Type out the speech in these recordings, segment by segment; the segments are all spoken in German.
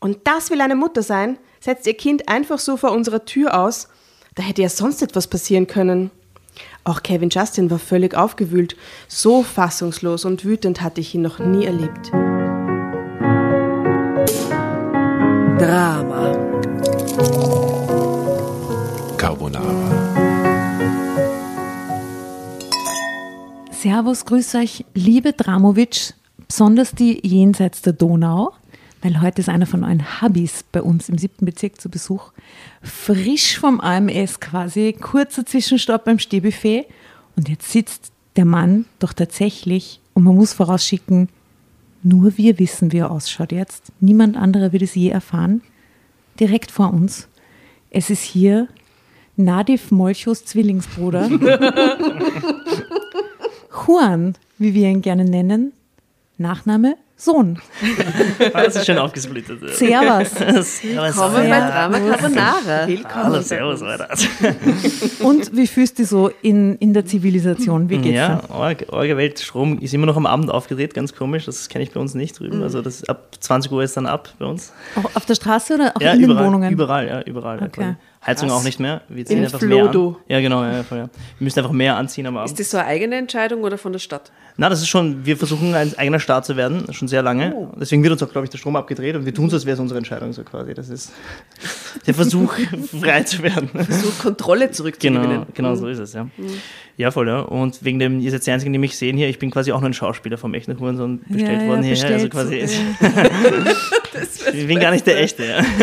Und das will eine Mutter sein? Setzt ihr Kind einfach so vor unserer Tür aus? Da hätte ja sonst etwas passieren können. Auch Kevin Justin war völlig aufgewühlt. So fassungslos und wütend hatte ich ihn noch nie erlebt. Drama. Carbonara. Servus, grüß euch, liebe Dramovic, besonders die jenseits der Donau, weil heute ist einer von euren Hubbys bei uns im siebten Bezirk zu Besuch. Frisch vom AMS quasi, kurzer Zwischenstopp beim Stehbuffet und jetzt sitzt der Mann doch tatsächlich, und man muss vorausschicken, nur wir wissen, wie er ausschaut jetzt. Niemand anderer wird es je erfahren. Direkt vor uns. Es ist hier Nadif Molchos Zwillingsbruder. Juan, wie wir ihn gerne nennen. Nachname Sohn. Das ist schön aufgesplittet. Servus. Servus. Kommen bei Drama Carbonara. Hallo, servus, Alter. Und wie fühlst du dich so in, in der Zivilisation? Wie geht's Ja, dir? Org, Orgewelt Strom ist immer noch am Abend aufgedreht, ganz komisch. Das kenne ich bei uns nicht drüben. Also das ab 20 Uhr ist dann ab bei uns. Auch auf der Straße oder auch Ja, in überall, den Wohnungen? überall, ja, überall. Okay. Heizung Krass. auch nicht mehr. Wir ziehen In einfach mehr Flodo. an. Ja, genau. Ja, voll, ja. Wir müssen einfach mehr anziehen am Abend. Ist das so eine eigene Entscheidung oder von der Stadt? Na, das ist schon, wir versuchen ein eigener Staat zu werden, schon sehr lange. Oh. Deswegen wird uns auch, glaube ich, der Strom abgedreht und wir tun so, als wäre es unsere Entscheidung so quasi. Das ist der Versuch, frei zu werden. So Kontrolle zurückzugewinnen. Genau, genau so ist es, ja. Ja, voll, ja. Und wegen dem, ihr seid die Einzigen, die mich sehen hier, ich bin quasi auch nur ein Schauspieler vom echten Hurensohn bestellt Ja, ja, worden hierher. Also bestellt, quasi, ich bin gar nicht der Echte, ja.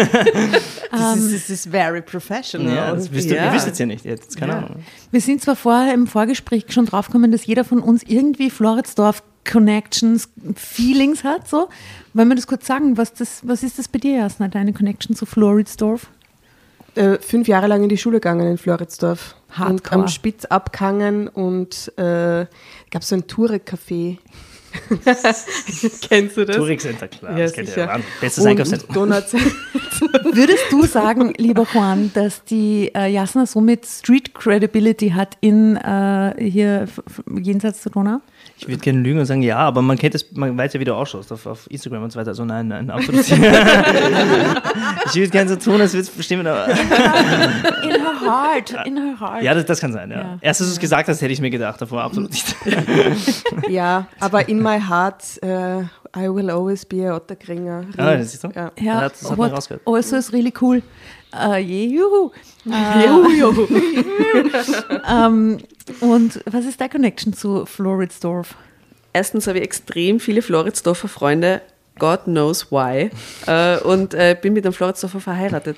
Das ist, das ist very professional. ja das wisst ihr, Ja. ihr wisst es ja nicht, jetzt keine Ja. Ahnung. Wir sind zwar vorher im Vorgespräch schon draufgekommen, dass jeder von uns irgendwie Floridsdorf Connections, Feelings hat, so. Wollen wir das kurz sagen? Was, das, was ist das bei dir, Jasna, deine Connection zu Floridsdorf? äh, fünf Jahre lang in die Schule gegangen in Floridsdorf. Und Hardcore. am Spitz abgehangen und äh, gab so ein Tourek-Café. Kennst du das? Touring Center, klar. Ja, das kennt ihr. Bestes Und Einkaufszentrum. Donuts. Würdest du sagen, lieber Juan, dass die äh, Jasna somit Street Credibility hat in äh, hier jenseits der Donau? Ich würde gerne lügen und sagen, ja, aber man kennt es, man weiß ja, wie du ausschaust auf, auf Instagram und so weiter. Also nein, nein, absolut. ich würde gerne so tun, als würde es bestimmen, aber. In her heart, in her heart. Ja, das, das kann sein, ja. Ja. Erst als du es gesagt hast, hätte ich mir gedacht, davor absolut nicht. ja, aber in my heart, äh, I will always be a Otterkringer. Ah, das ist so. Ja. Ja, Das hat man what rausgehört. also ist really cool. Äh, je, juhu. Äh, Juhu, juhu. ähm, und was ist deine Connection zu Floridsdorf? Erstens habe ich extrem viele Floridsdorfer Freunde. God knows why. Äh, und äh, bin mit einem Floridsdorfer verheiratet.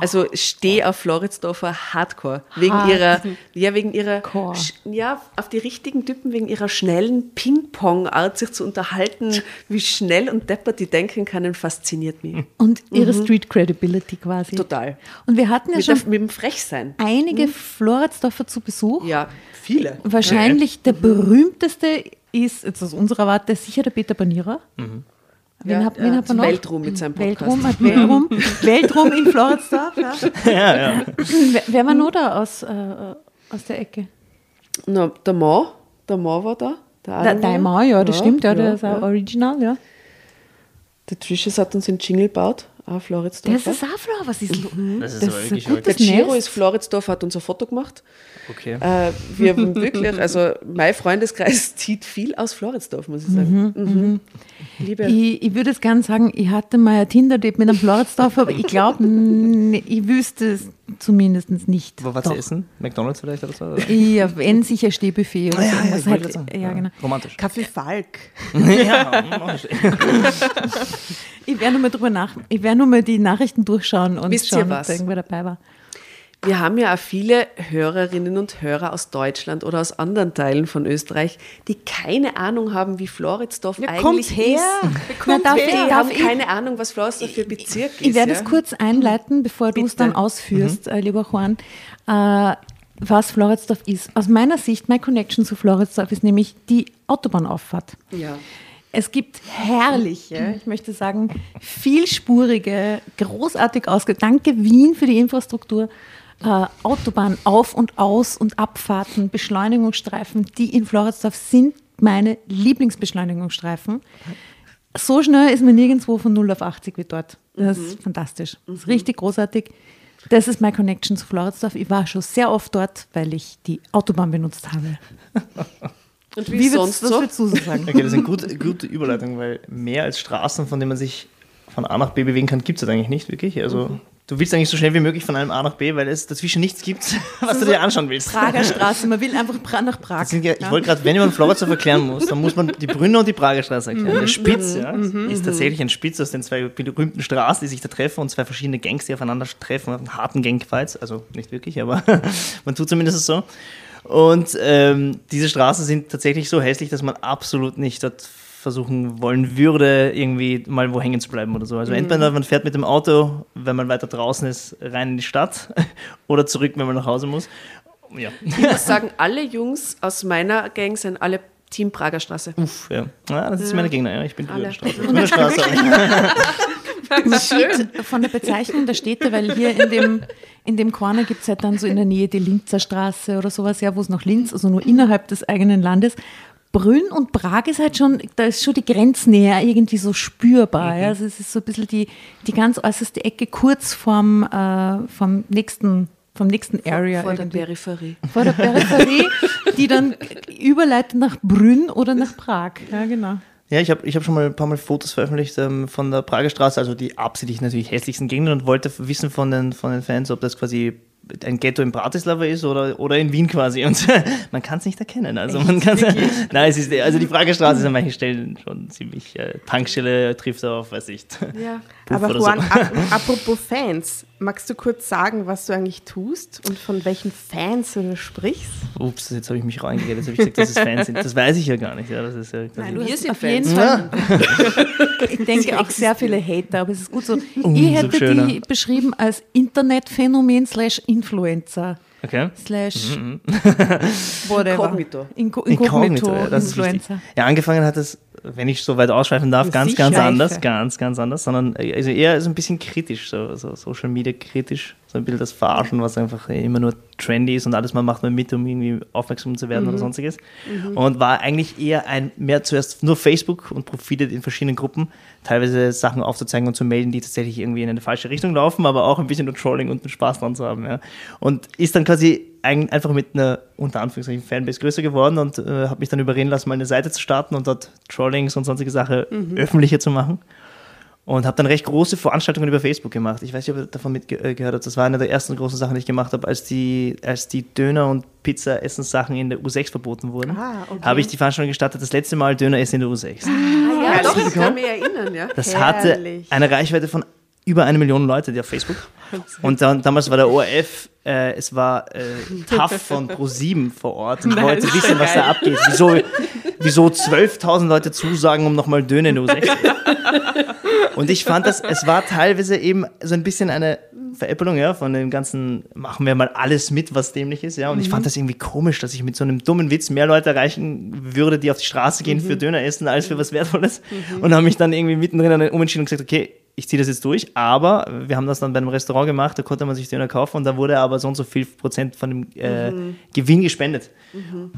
Also stehe auf Floridsdorfer Hardcore. Wegen Hard. ihrer, ja, wegen ihrer, Core. ja, auf die richtigen Typen, wegen ihrer schnellen Ping-Pong-Art, sich zu unterhalten, wie schnell und deppert die denken können, fasziniert mich. Und ihre Street Credibility quasi. Total. Und wir hatten ja Mit, der, schon mit dem Frechsein. einige Floridsdorfer zu Besuch. Ja, viele. Wahrscheinlich der berühmteste ist, jetzt aus unserer Warte, sicher der Peter Banierer. Wen, Ja, hab, wen ja, hat man noch? Weltruhm mit seinem Podcast. Weltruhm, Weltruhm, Weltruhm in Floridsdorf. Ja. ja, ja. Wer, wer war noch da aus, äh, aus der Ecke? Na, der Mann, der Mann war da. Der Aaron Dein. Mann, ja, das stimmt, ja, der ja, ist auch ja. original, ja. Der Trisches hat uns einen Jingle gebaut, auch Floridsdorf. Das ist auch Flor, was ist los? Das ist Das ist wirklich ein verrückt. Der gutes Giro ist Floridsdorf, hat uns ein Foto gemacht. Okay. Äh, wir haben wirklich, also mein Freundeskreis zieht viel aus Floridsdorf, muss ich sagen. Mhm. Liebe. Ich, ich würde jetzt gerne sagen, ich hatte mal ein Tinder-Date mit einem Floridsdorf, aber ich glaube, ich wüsste es zumindest nicht. Wo war zu essen? McDonalds vielleicht oder so? Oder? Ja, wenn sicher Stehbuffet oder Ah, ja, ja, halt. sagen. Ja, genau. Romantisch. Kaffee Falk. ja, ich. Werde nur mal drüber nach, ich werde nur mal die Nachrichten durchschauen und Wisst schauen, ob da irgendwer dabei war. Wir haben ja auch viele Hörerinnen und Hörer aus Deutschland oder aus anderen Teilen von Österreich, die keine Ahnung haben, wie Floridsdorf Ja, eigentlich kommt her. ist. Na, darf Die ich, haben ich, keine Ahnung, was Floridsdorf für Bezirk ist. ich werde ja? es kurz einleiten, bevor du es dann ausführst, äh, lieber Juan. Äh, was Floridsdorf ist. Aus meiner Sicht, meine Connection zu Floridsdorf ist nämlich die Autobahnauffahrt. Ja. Es gibt herrliche, ich möchte sagen, vielspurige, großartig ausge... Danke Wien für die Infrastruktur. Äh, Autobahn auf und aus und Abfahrten, Beschleunigungsstreifen, die in Floridsdorf sind meine Lieblingsbeschleunigungsstreifen. so schnell ist man nirgendwo von 0 auf 80 wie dort. Das ist fantastisch. Das ist richtig großartig. Das ist meine Connection zu Floridsdorf. Ich war schon sehr oft dort, weil ich die Autobahn benutzt habe. Und wie, Wie sonst würdest, was so? würdest du so sagen? Okay, das ist eine gute, gute Überleitung, weil mehr als Straßen, von denen man sich von A nach B bewegen kann, gibt es eigentlich nicht wirklich. Also du willst eigentlich so schnell wie möglich von einem A nach B, weil es dazwischen nichts gibt, was du dir anschauen willst. Prager Straße, man will einfach nach Prag. Sind ja, ich wollte gerade, wenn man Floridsdorf erklären muss, dann muss man die Brünner und die Prager Straße erklären. Der Spitz ja, ist tatsächlich ein Spitz aus den zwei berühmten Straßen, die sich da treffen und zwei verschiedene Gangs, die aufeinander treffen, einen harten Gangfights, also nicht wirklich, aber man tut zumindest so. Und ähm, diese Straßen sind tatsächlich so hässlich, dass man absolut nicht dort versuchen wollen würde, irgendwie mal wo hängen zu bleiben oder so. Also entweder man fährt mit dem Auto, wenn man weiter draußen ist, rein in die Stadt oder zurück, wenn man nach Hause muss. Ja. Ich muss sagen, alle Jungs aus meiner Gang sind alle Team Prager Straße. Uff, ja. ja das ist meine Gegner, ja. Ich bin Alle. Grünerstraße. Grünerstraße. Schön. Von der Bezeichnung der Städte, weil hier in dem, in dem Corner gibt es halt dann so in der Nähe die Linzer Straße oder sowas, ja, wo es noch Linz, also nur innerhalb des eigenen Landes. Brünn und Prag ist halt schon, da ist schon die Grenznähe irgendwie so spürbar. Ja. Also es ist so ein bisschen die, die ganz äußerste Ecke kurz vorm, äh, vom nächsten, vom nächsten Area. Vor der irgendwie. Peripherie. vor der Peripherie, die dann überleitet nach Brünn oder nach Prag. Ja, genau. Ja, ich habe ich hab schon mal ein paar Mal Fotos veröffentlicht ähm, von der Prager Straße, also die absichtlich natürlich hässlichsten Gegenden und wollte wissen von den, von den Fans, ob das quasi ein Ghetto in Bratislava ist oder, oder in Wien quasi. Und man kann es nicht erkennen. Also man kann Nein, es ist also die Prager Straße ist an manchen Stellen schon ziemlich äh, Tankstelle trifft auf, weiß ich. Ja. Puff Aber Juan, so. ap apropos Fans, magst du kurz sagen, was du eigentlich tust und von welchen Fans du da sprichst? Ups, jetzt habe ich mich reingeredet, jetzt habe ich gesagt, dass es Fans sind. Das weiß ich ja gar nicht. Ja, das ist ja quasi Wir sind auf Fans. jeden Fall. Ich denke auch sehr viele Hater, aber es ist gut so. Umso ich hätte schöner. die beschrieben als Internetphänomen slash Influencer Okay. slash whatever. Inkognito. Inko Inkognito, Inkognito, ja, das ist. Influencer. Ja, angefangen hat es, wenn ich so weit ausschweifen darf, ganz, Sicher. ganz anders, ganz, ganz anders, sondern äh, also eher so ein bisschen kritisch, so, so Social Media kritisch, so ein bisschen das Verarschen, was einfach immer nur trendy ist und alles man macht man mit, um irgendwie aufmerksam zu werden oder sonstiges. Und war eigentlich eher ein, mehr zuerst nur Facebook und Profile in verschiedenen Gruppen, teilweise Sachen aufzuzeigen und zu melden, die tatsächlich irgendwie in eine falsche Richtung laufen, aber auch ein bisschen nur Trolling und einen Spaß dran zu haben. Ja. Und ist dann quasi ein, einfach mit einer unter Anführungszeichen Fanbase größer geworden und äh, habe mich dann überreden lassen, mal eine Seite zu starten und dort Trollings und sonstige Sachen öffentlicher zu machen. Und habe dann recht große Veranstaltungen über Facebook gemacht. Ich weiß nicht, ob ihr davon mitgehört habt. Das war eine der ersten großen Sachen, die ich gemacht habe, als die, als die Döner- und Pizza-Essenssachen in der U6 verboten wurden. Ah, okay. Habe ich die Veranstaltung gestartet, das letzte Mal Döner essen in der U6. Ja, Herrlich. doch, ich kann mich erinnern, ja. Das hatte Herrlich. eine Reichweite von über eine Million Leute, die auf Facebook. Und dann, damals war der ORF, äh, es war äh, TAF von Pro7 vor Ort und wollte wissen, was da abgeht. Wieso, wieso 12.000 Leute zusagen, um nochmal Döner in der U6 Und ich fand das, es war teilweise eben so ein bisschen eine Veräppelung, ja, von dem ganzen, machen wir mal alles mit, was dämlich ist, ja. Und ich fand das irgendwie komisch, dass ich mit so einem dummen Witz mehr Leute erreichen würde, die auf die Straße gehen für Döner essen, als für was Wertvolles. Und habe mich dann irgendwie mittendrin dann umentschieden und gesagt, okay, ich ziehe das jetzt durch, aber wir haben das dann bei einem Restaurant gemacht, da konnte man sich Döner kaufen und da wurde aber so und so viel Prozent von dem äh, Gewinn gespendet.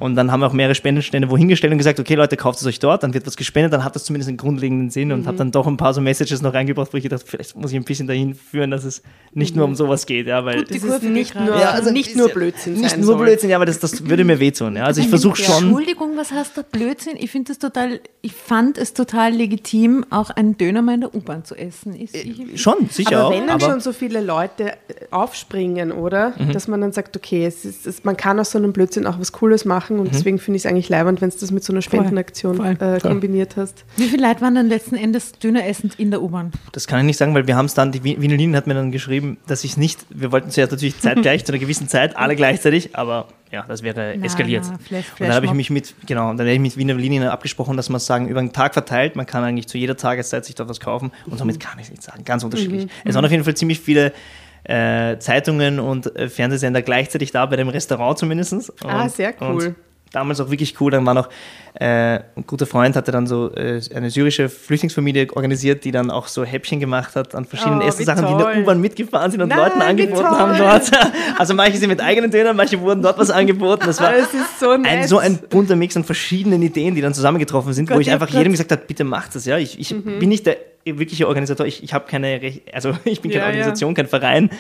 Und dann haben wir auch mehrere Spendenstände wohin gestellt und gesagt, okay Leute, kauft es euch dort, dann wird was gespendet, dann hat das zumindest einen grundlegenden Sinn und habe dann doch ein paar so Messages noch reingebracht, wo ich gedacht, vielleicht muss ich ein bisschen dahin führen, dass es nicht nur um sowas geht, ja, weil Das ist Kurve nicht nur, Ja, also nicht ist nur Blödsinn nicht sein nur soll. Blödsinn, ja, aber das, das würde mir wehtun, ja. Also ich versuche schon, Entschuldigung, was heißt da Blödsinn? Ich finde es total, ich fand es total legitim, auch einen Döner mal in der U-Bahn zu essen. Ist, ich, schon, sicher Aber auch, wenn dann aber Mhm. schon so viele Leute äh, aufspringen, oder? Dass man dann sagt, okay, es ist, es, man kann aus so einem Blödsinn auch was Cooles machen Mhm. und deswegen finde ich es eigentlich leibend, wenn du das mit so einer Spendenaktion voll. äh, kombiniert hast. Wie viele Leute waren dann letzten Endes Döner essend in der U-Bahn? Das kann ich nicht sagen, weil wir haben es dann, die Linien hat mir dann geschrieben, dass ich nicht, wir wollten zuerst natürlich zeitgleich, zu einer gewissen Zeit, alle gleichzeitig, aber ja, das wäre Na, eskaliert. na, Flash- und dann habe ich mich mit, genau, dann habe ich mit Wiener Linien abgesprochen, dass man sagen, über den Tag verteilt, man kann eigentlich zu jeder Tageszeit sich dort was kaufen und somit kann ich es nicht sagen, ganz unterschiedlich. Es waren auf jeden Fall ziemlich viele äh, Zeitungen und äh, Fernsehsender gleichzeitig da, bei dem Restaurant zumindest. Ah, sehr cool. Damals auch wirklich cool. Dann war noch äh, ein guter Freund, hatte dann so äh, eine syrische Flüchtlingsfamilie organisiert, die dann auch so Häppchen gemacht hat an verschiedenen Oh, wie Essenssachen, die in der. U-Bahn mitgefahren sind und Nein, Leuten angeboten haben dort. Also manche sind mit eigenen Dönern, manche wurden dort was angeboten. Das war so nett. ein, so ein bunter Mix an verschiedenen Ideen, die dann zusammengetroffen sind, wo Gott, ich ihr einfach grad- jedem gesagt habe, bitte macht das. Ja, ich, ich bin nicht der wirkliche Organisator, ich, ich habe keine, also ich bin keine Ja, ja. Organisation, kein Verein.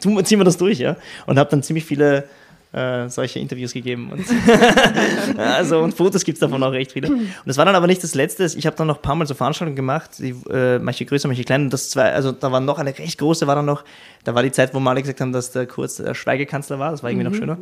Tun, ziehen wir das durch, ja. Und habe dann ziemlich viele äh, solche Interviews gegeben. Und, also, und Fotos gibt es davon auch recht viele. Und das war dann aber nicht das Letzte. Ich habe dann noch ein paar Mal so Veranstaltungen gemacht, die, äh, manche größer, manche kleiner. Das zwei, also da war noch eine recht große, war dann noch, da war die Zeit, wo Mali gesagt haben, dass der Kurz der Schweigekanzler war. Das war irgendwie noch schöner.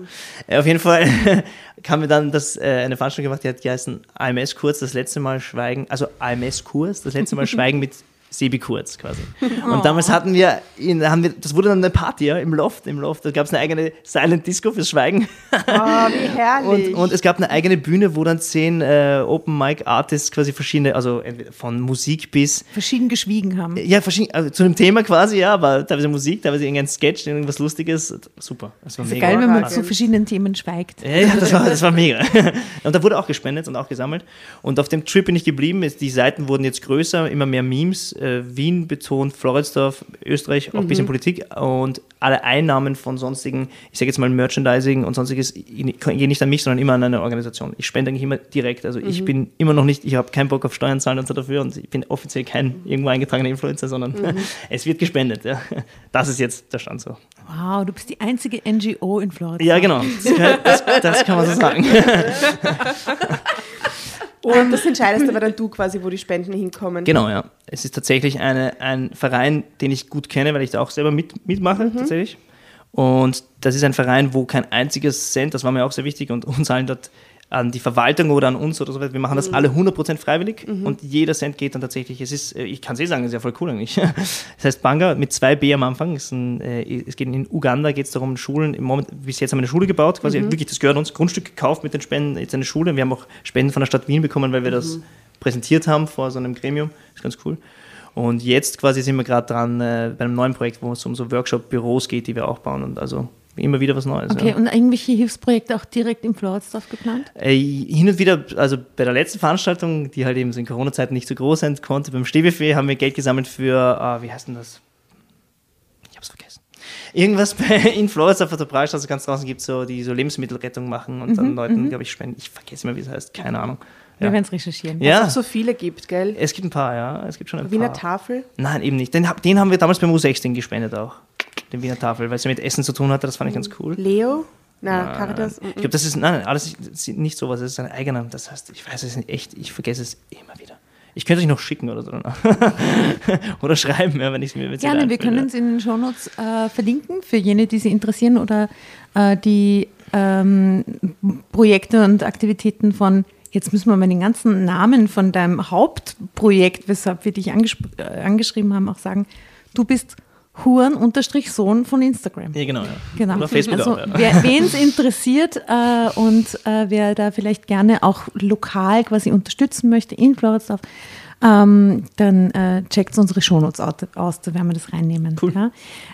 Äh, auf jeden Fall haben wir dann das, äh, eine Veranstaltung gemacht, die hat geheißen AMS-Kurs, das letzte Mal Schweigen, also AMS-Kurs, das letzte Mal Schweigen mit Sebi Kurz quasi. Und damals hatten wir, ihn, haben wir, das wurde dann eine Party ja, im Loft, im Loft. Da gab es eine eigene Silent Disco fürs Schweigen. Oh, wie herrlich. Und, und es gab eine eigene Bühne, wo dann zehn äh, Open Mic Artists quasi verschiedene, also von Musik bis, Verschieden geschwiegen haben. ja, verschiedene, also zu einem Thema quasi, ja, aber teilweise Musik, teilweise irgendein Sketch, irgendwas Lustiges. Super. Das war Ist ja mega. geil, wenn man zu verschiedenen Themen schweigt. Ja, das war, das war mega. Und da wurde auch gespendet und auch gesammelt. Und auf dem Trip bin ich geblieben. Die Seiten wurden jetzt größer, immer mehr Memes. Äh, Wien betont, Floridsdorf, Österreich, auch ein bisschen Politik. Und alle Einnahmen von sonstigen, ich sage jetzt mal Merchandising und sonstiges, gehen nicht an mich, sondern immer an eine Organisation. Ich spende eigentlich immer direkt. Also ich bin immer noch nicht, ich habe keinen Bock auf Steuern zahlen und so dafür. Und ich bin offiziell kein irgendwo eingetragener Influencer, sondern es wird gespendet. Ja. Das ist jetzt der Stand so. Wow, du bist die einzige NGO in Florida. Ja, genau. Das, das, das kann man so sagen. Und das entscheidest aber dann du quasi, wo die Spenden hinkommen. Genau, ja. Es ist tatsächlich eine, ein Verein, den ich gut kenne, weil ich da auch selber mit, mitmache, tatsächlich. Und das ist ein Verein, wo kein einziges Cent, das war mir auch sehr wichtig, und uns allen dort an die Verwaltung oder an uns oder so weiter, wir machen das alle 100% freiwillig und jeder Cent geht dann tatsächlich, es ist, äh, ich kann es eh sagen, es ist ja voll cool eigentlich. Das heißt Banga mit zwei B am Anfang, ein, äh, es geht in Uganda, geht es darum, Schulen, im Moment, bis jetzt haben wir eine Schule gebaut, quasi. Wirklich, das gehört uns, Grundstück gekauft mit den Spenden, jetzt eine Schule, wir haben auch Spenden von der Stadt Wien bekommen, weil wir das präsentiert haben vor so einem Gremium, ist ganz cool. Und jetzt quasi sind wir gerade dran äh, bei einem neuen Projekt, wo es um so Workshop-Büros geht, die wir auch bauen und also immer wieder was Neues. Okay, ja. und irgendwelche Hilfsprojekte auch direkt im Floridsdorf geplant? Äh, hin und wieder, also bei der letzten Veranstaltung, die halt eben so in Corona-Zeiten nicht so groß sein konnte, beim Stehbuffet haben wir Geld gesammelt für, ah, wie heißt denn das? Ich hab's vergessen. Irgendwas bei, in Florida auf der Prahlstraße ganz draußen gibt so, die so Lebensmittelrettung machen und dann Leuten, glaube ich, spenden. Ich vergesse immer, wie es heißt, keine Ahnung. Wir Ja. werden es recherchieren. Ja, Auch so viele gibt, gell? es gibt ein paar, ja. Es gibt schon ein Wiener paar. Tafel. Nein, eben nicht. Den, den haben wir damals beim U16 gespendet auch. Den Wiener Tafel, weil es ja mit Essen zu tun hatte, das fand ich ganz cool. Leo? Na, Nein, Caritas? Ich glaube, das ist, nein, nein, alles ist nicht sowas, das ist ein eigener. Das heißt, ich weiß es nicht echt, ich vergesse es immer wieder. Ich könnte euch noch schicken oder so. oder schreiben, ja, wenn ich es mir Gerne, wir können es in den Shownotes äh, verlinken für jene, die Sie interessieren oder äh, die ähm, Projekte und Aktivitäten von, jetzt müssen wir mal den ganzen Namen von deinem Hauptprojekt, weshalb wir dich äh, angeschrieben haben, auch sagen. Du bist Huren-Sohn von Instagram. Ja, genau. Ja. Genau. Oder Facebook also, auch, ja. wer wen es interessiert äh, und äh, wer da vielleicht gerne auch lokal quasi unterstützen möchte in Floridsdorf, ähm, dann äh, checkt unsere Shownotes aus, aus, da werden wir das reinnehmen. Cool. Ja?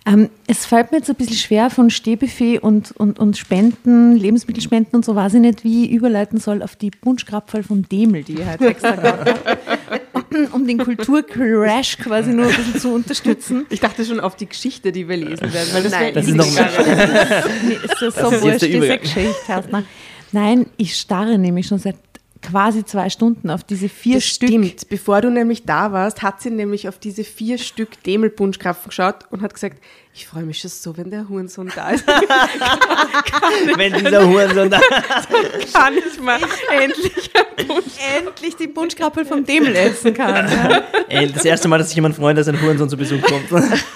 Ähm, es fällt mir jetzt ein bisschen schwer von Stehbuffet und, und, und Spenden, Lebensmittelspenden und so, weiß ich nicht, wie ich überleiten soll auf die Punschkrapferl vom Demel, die ich heute extra gehabt habe, um den Kulturcrash quasi nur ein bisschen zu unterstützen. Ich dachte schon auf die Geschichte, die wir lesen werden. Weil das Das wäre ist easy noch gegangen. Nee, ist das so ist jetzt wurscht, der diese. Geschichte ne? Nein, ich starre nämlich schon seit quasi zwei Stunden auf diese vier Das Stück. stimmt. Bevor du nämlich da warst, hat sie nämlich auf diese vier Stück Demelpunschkrapfen geschaut und hat gesagt, ich freue mich schon so, wenn der Hurensohn da ist. Wenn dieser Hurensohn da. Kann ich mal endlich. Endlich die Punschkrappel vom Demel essen kann. Ja, Ey, das erste Mal, dass sich jemand freut, dass ein Hurensohn zu Besuch kommt.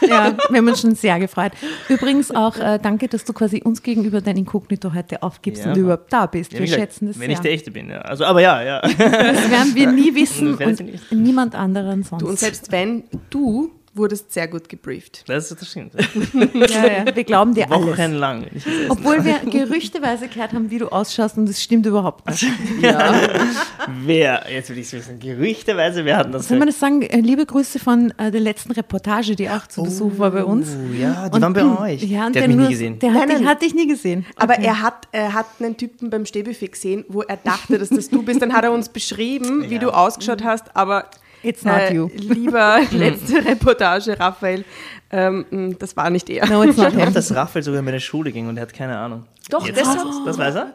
ja wir haben uns schon sehr gefreut. Übrigens auch äh, danke, dass du quasi uns gegenüber dein Inkognito heute aufgibst Ja. und überhaupt da bist. Ja, Wir gesagt, schätzen das Wenn sehr. ich der Echte bin, ja. Also, aber ja, ja. das werden wir nie wissen und niemand anderen sonst. Du, und selbst wenn du wurdest sehr gut gebrieft. Das, das stimmt. Ja, ja. Wir glauben dir alles. Wochenlang. das essen Obwohl wir gerüchteweise gehört haben, wie du ausschaust und das stimmt überhaupt nicht. Wer, jetzt will ich es wissen, gerüchteweise, wer hat das Soll man das sagen? Äh, Liebe Grüße von äh, der letzten Reportage, die auch zu Besuch war bei uns. Oh, ja, die waren bei euch. Ja, und der hat mich nur- nie gesehen. Der hat, Nein, dich, nein. hat dich nie gesehen. Aber Okay. er hat, er hat einen Typen beim Stehbuffet gesehen, wo er dachte, dass das du bist. Dann hat er uns beschrieben, wie Ja. du ausgeschaut hast, aber It's not äh, you. lieber letzte Reportage, Raphael, ähm, mh, das war nicht er. No, it's not Ich glaube, him. dass Raphael sogar in meine Schule ging und er hat keine Ahnung. Doch, jetzt das er's. Das weiß er?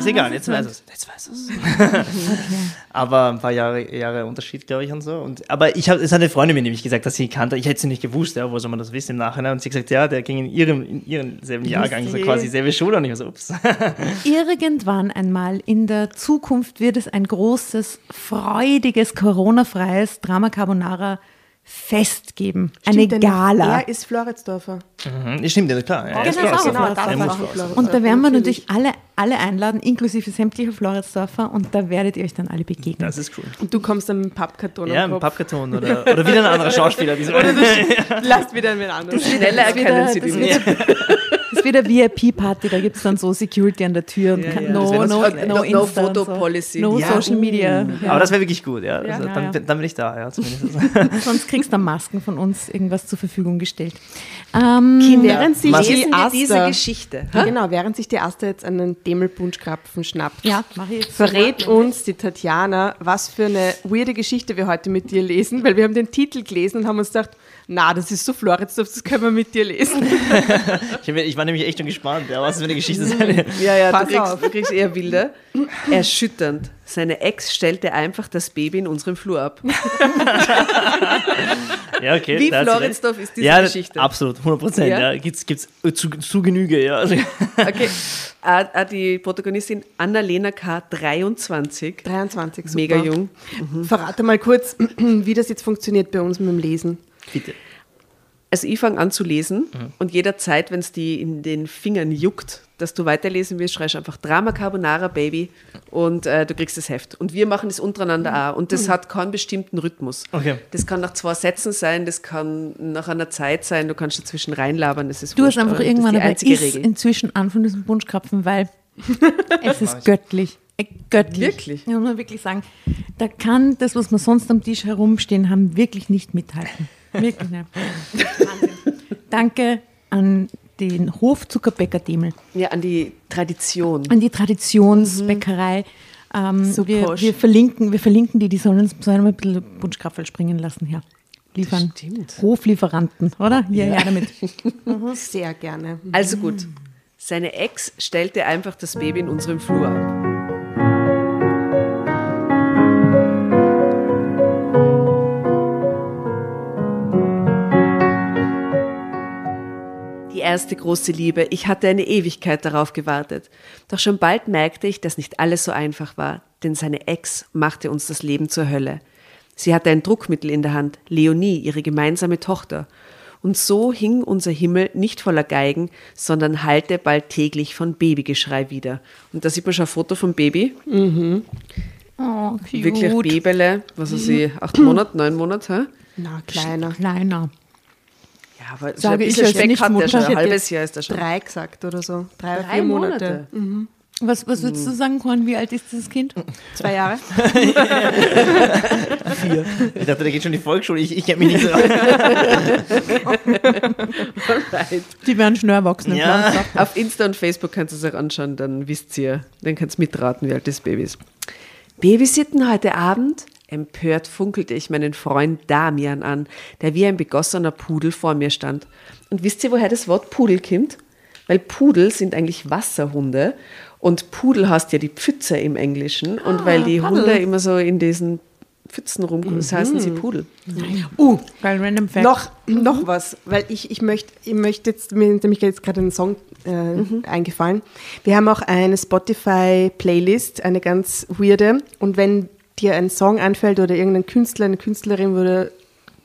Ist egal, jetzt weiß es. Jetzt weiß es. Aber ein paar Jahre, Jahre Unterschied, glaube ich, und so. Und, aber ich habe, es hat eine Freundin mir nämlich gesagt, dass sie ihn kannte. Ich hätte sie nicht gewusst, ja, wo soll man das wissen im Nachhinein? Und sie hat gesagt, ja, der ging in ihrem, in ihrem selben Jahrgang, so quasi selbe Schule. Und ich war so, ups. Irgendwann einmal in der Zukunft wird es ein großes, freudiges, Corona-freies Drama Carbonara Fest geben. Eine Stimmt, denn Gala. Er ist Floridsdorfer. Mhm, das stimmt, ja, klar. Ja, Genau, ist. Genau, das Er muss auch. Und da werden wir Natürlich. alle, alle einladen, inklusive sämtlicher Floridsdorfer. Und da werdet ihr euch dann alle begegnen. Das ist cool. Und du kommst dann mit dem Pappkarton Ja, Kopf. Pappkarton oder, oder wieder ein anderer Schauspieler. Wie so. Lasst wieder einen anderen. Schneller erkennen eine- sie nicht. Das ist wieder VIP-Party, da gibt es dann so Security an der Tür und Ja, ja. no, Das no, no, No- no photo policy. No Ja, Social Media. Ja. Aber das wäre wirklich gut, ja. Also, Ja, dann, ja. dann bin ich da, ja, zumindest. Sonst kriegst du Masken von uns irgendwas zur Verfügung gestellt. Ähm, Während sich Lesen wir diese Aster, Geschichte. Ja, genau, während sich die Aster jetzt einen Demelpunschkrapfen schnappt, ja, mach ich jetzt. verrät uns die Tatjana, was für eine weirde Geschichte wir heute mit dir lesen, weil wir haben den Titel gelesen und haben uns gedacht, na, das ist so Floridsdorf, das können wir mit dir lesen. Ich, hab- ich war nämlich echt schon gespannt, ja, was für eine Geschichte sein Ja, ja, Pass du kriegst, auf. du kriegst eher wilde. Erschütternd. Seine Ex stellte einfach das Baby in unserem Flur ab. Ja, okay. Wie Floridsdorf ist diese ja, Geschichte? Absolut, 100 Prozent. Ja? Ja? Gibt's, gibt's zu, zu Genüge, ja. Also, Okay. Auch, auch die Protagonistin Annalena K. 23. 23, super. Mega jung. Verrate mal kurz, wie das jetzt funktioniert bei uns mit dem Lesen. Bitte. Also ich fange an zu lesen und jederzeit, wenn es die in den Fingern juckt, dass du weiterlesen willst, schreibst du einfach Drama Carbonara Baby und äh, du kriegst das Heft. Und wir machen das untereinander auch und das hat keinen bestimmten Rhythmus. Okay. Das kann nach zwei Sätzen sein, das kann nach einer Zeit sein, du kannst dazwischen reinlabern, das ist Du hast einfach irgendwann das aber ist die ist einzige Regel. inzwischen an von diesem Wunschkrapfen, weil es ist göttlich. Äh, Göttlich. Wirklich? Ja, muss man wirklich sagen. Da kann das, was wir sonst am Tisch herumstehen haben, wirklich nicht mithalten. Wirklich nicht. Wahnsinn. Danke an den Hofzuckerbäcker Demel, Ja, an die Tradition. an die Traditionsbäckerei. Ähm, So wir, wir, verlinken, wir verlinken die, die sollen uns sollen wir ein bisschen Wunschkrapfen springen lassen hier. Liefern. stimmt. Hoflieferanten, oder? Ja, ja, damit. Sehr gerne. Also gut, seine Ex stellte einfach das Baby in unserem Flur ab. Die erste große Liebe, ich hatte eine Ewigkeit darauf gewartet. Doch schon bald merkte ich, dass nicht alles so einfach war, denn seine Ex machte uns das Leben zur Hölle. Sie hatte ein Druckmittel in der Hand, Leonie, ihre gemeinsame Tochter. Und so hing unser Himmel nicht voller Geigen, sondern hallte bald täglich von Babygeschrei wieder. Und da sieht man schon ein Foto vom Baby. Oh, cute. Wirklich Babele, was weiß ich, acht Monate, neun Monate. hä? Na, kleiner. Kleiner. Ja, aber schon Sage ein ich bisschen als Speck hat der Nichtmutter. schon, Ich ein halbes jetzt Jahr ist der schon. Drei gesagt oder so. Drei, oder Drei vier Monate. Monate. Was, was würdest du sagen, Korn? Wie alt ist dieses Kind? Zwei Jahre. Ich dachte, da geht schon die Volksschule. Ich, ich kenne mich nicht so. Die werden schnell erwachsen. Ja. Auf Insta und Facebook kannst du es auch anschauen, dann wisst ihr, dann kannst du mitraten, wie alt das Baby ist. Babysitten heute Abend? Empört funkelte ich meinen Freund Damian an, der wie ein begossener Pudel vor mir stand. Und wisst ihr, woher das Wort Pudel kommt? Weil Pudel sind eigentlich Wasserhunde und Pudel heißt ja die Pfütze im Englischen und weil die Hunde immer so in diesen Pfützen rumkommen, das heißen sie Pudel. Uh, Geil, random Fact. noch, noch was, weil ich, ich möchte ich möcht jetzt, mir ist nämlich jetzt gerade ein Song äh, eingefallen. Wir haben auch eine Spotify-Playlist, eine ganz weirde. Und wenn dir ein Song einfällt oder irgendein Künstler, eine Künstlerin, wo du,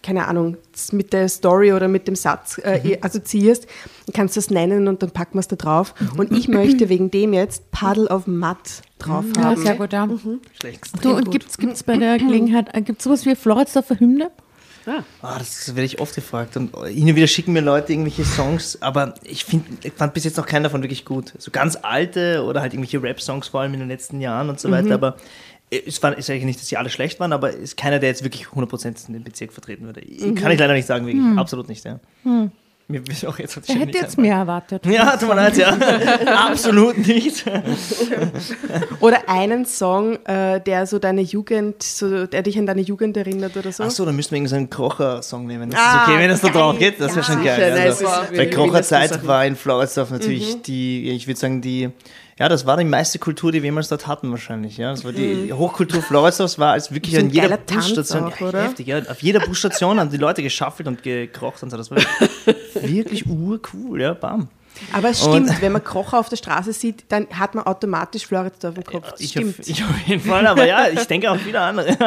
keine Ahnung, mit der Story oder mit dem Satz äh, assoziierst, dann kannst du das nennen und dann packen wir es da drauf. Und ich möchte wegen dem jetzt Puddle of Mud drauf ja, haben. sehr gut, ja. Schlecht. Du, und gibt es bei der Gelegenheit, äh, gibt es sowas wie Floridsdorfer Hymne? Ah, das werde ich oft gefragt. Und hin und wieder schicken mir Leute irgendwelche Songs, aber ich, find, ich fand bis jetzt noch keinen davon wirklich gut. So ganz alte oder halt irgendwelche Rap-Songs, vor allem in den letzten Jahren und so weiter. Aber es war, ist eigentlich nicht, dass sie alle schlecht waren, aber es ist keiner, der jetzt wirklich 100% in den Bezirk vertreten würde. Kann ich leider nicht sagen, wirklich. Absolut nicht. Ja. Mir wird auch jetzt Der hätte jetzt mehr erwartet. Ja, tut mir leid, ja. Absolut nicht. Oder einen Song, äh, der so deine Jugend, so, der dich an deine Jugend erinnert oder so. Ach so, dann müssten wir irgendeinen Krocher-Song nehmen. Das Ah, ist okay, wenn das da drauf geht. Das wäre schon Ja, geil. Also, bei Krocherzeit Sachen. war in Floridsdorf natürlich die, ich würde sagen, die, ja, das war die meiste Kultur, die wir jemals dort hatten wahrscheinlich. Ja, das war die Hochkultur Floridsdorfs war als wirklich an jeder Busstation, auch, ja, heftig, ja, auf jeder Busstation haben die Leute geschaffelt und gekrocht und so. Das war wirklich urcool, ja, bam. Aber es stimmt, wenn man Krocher auf der Straße sieht, dann hat man automatisch Floridsdorf im Kopf. Das Ich stimmt. auf, ich auf jeden Fall, aber ja, ich denke auch viele andere.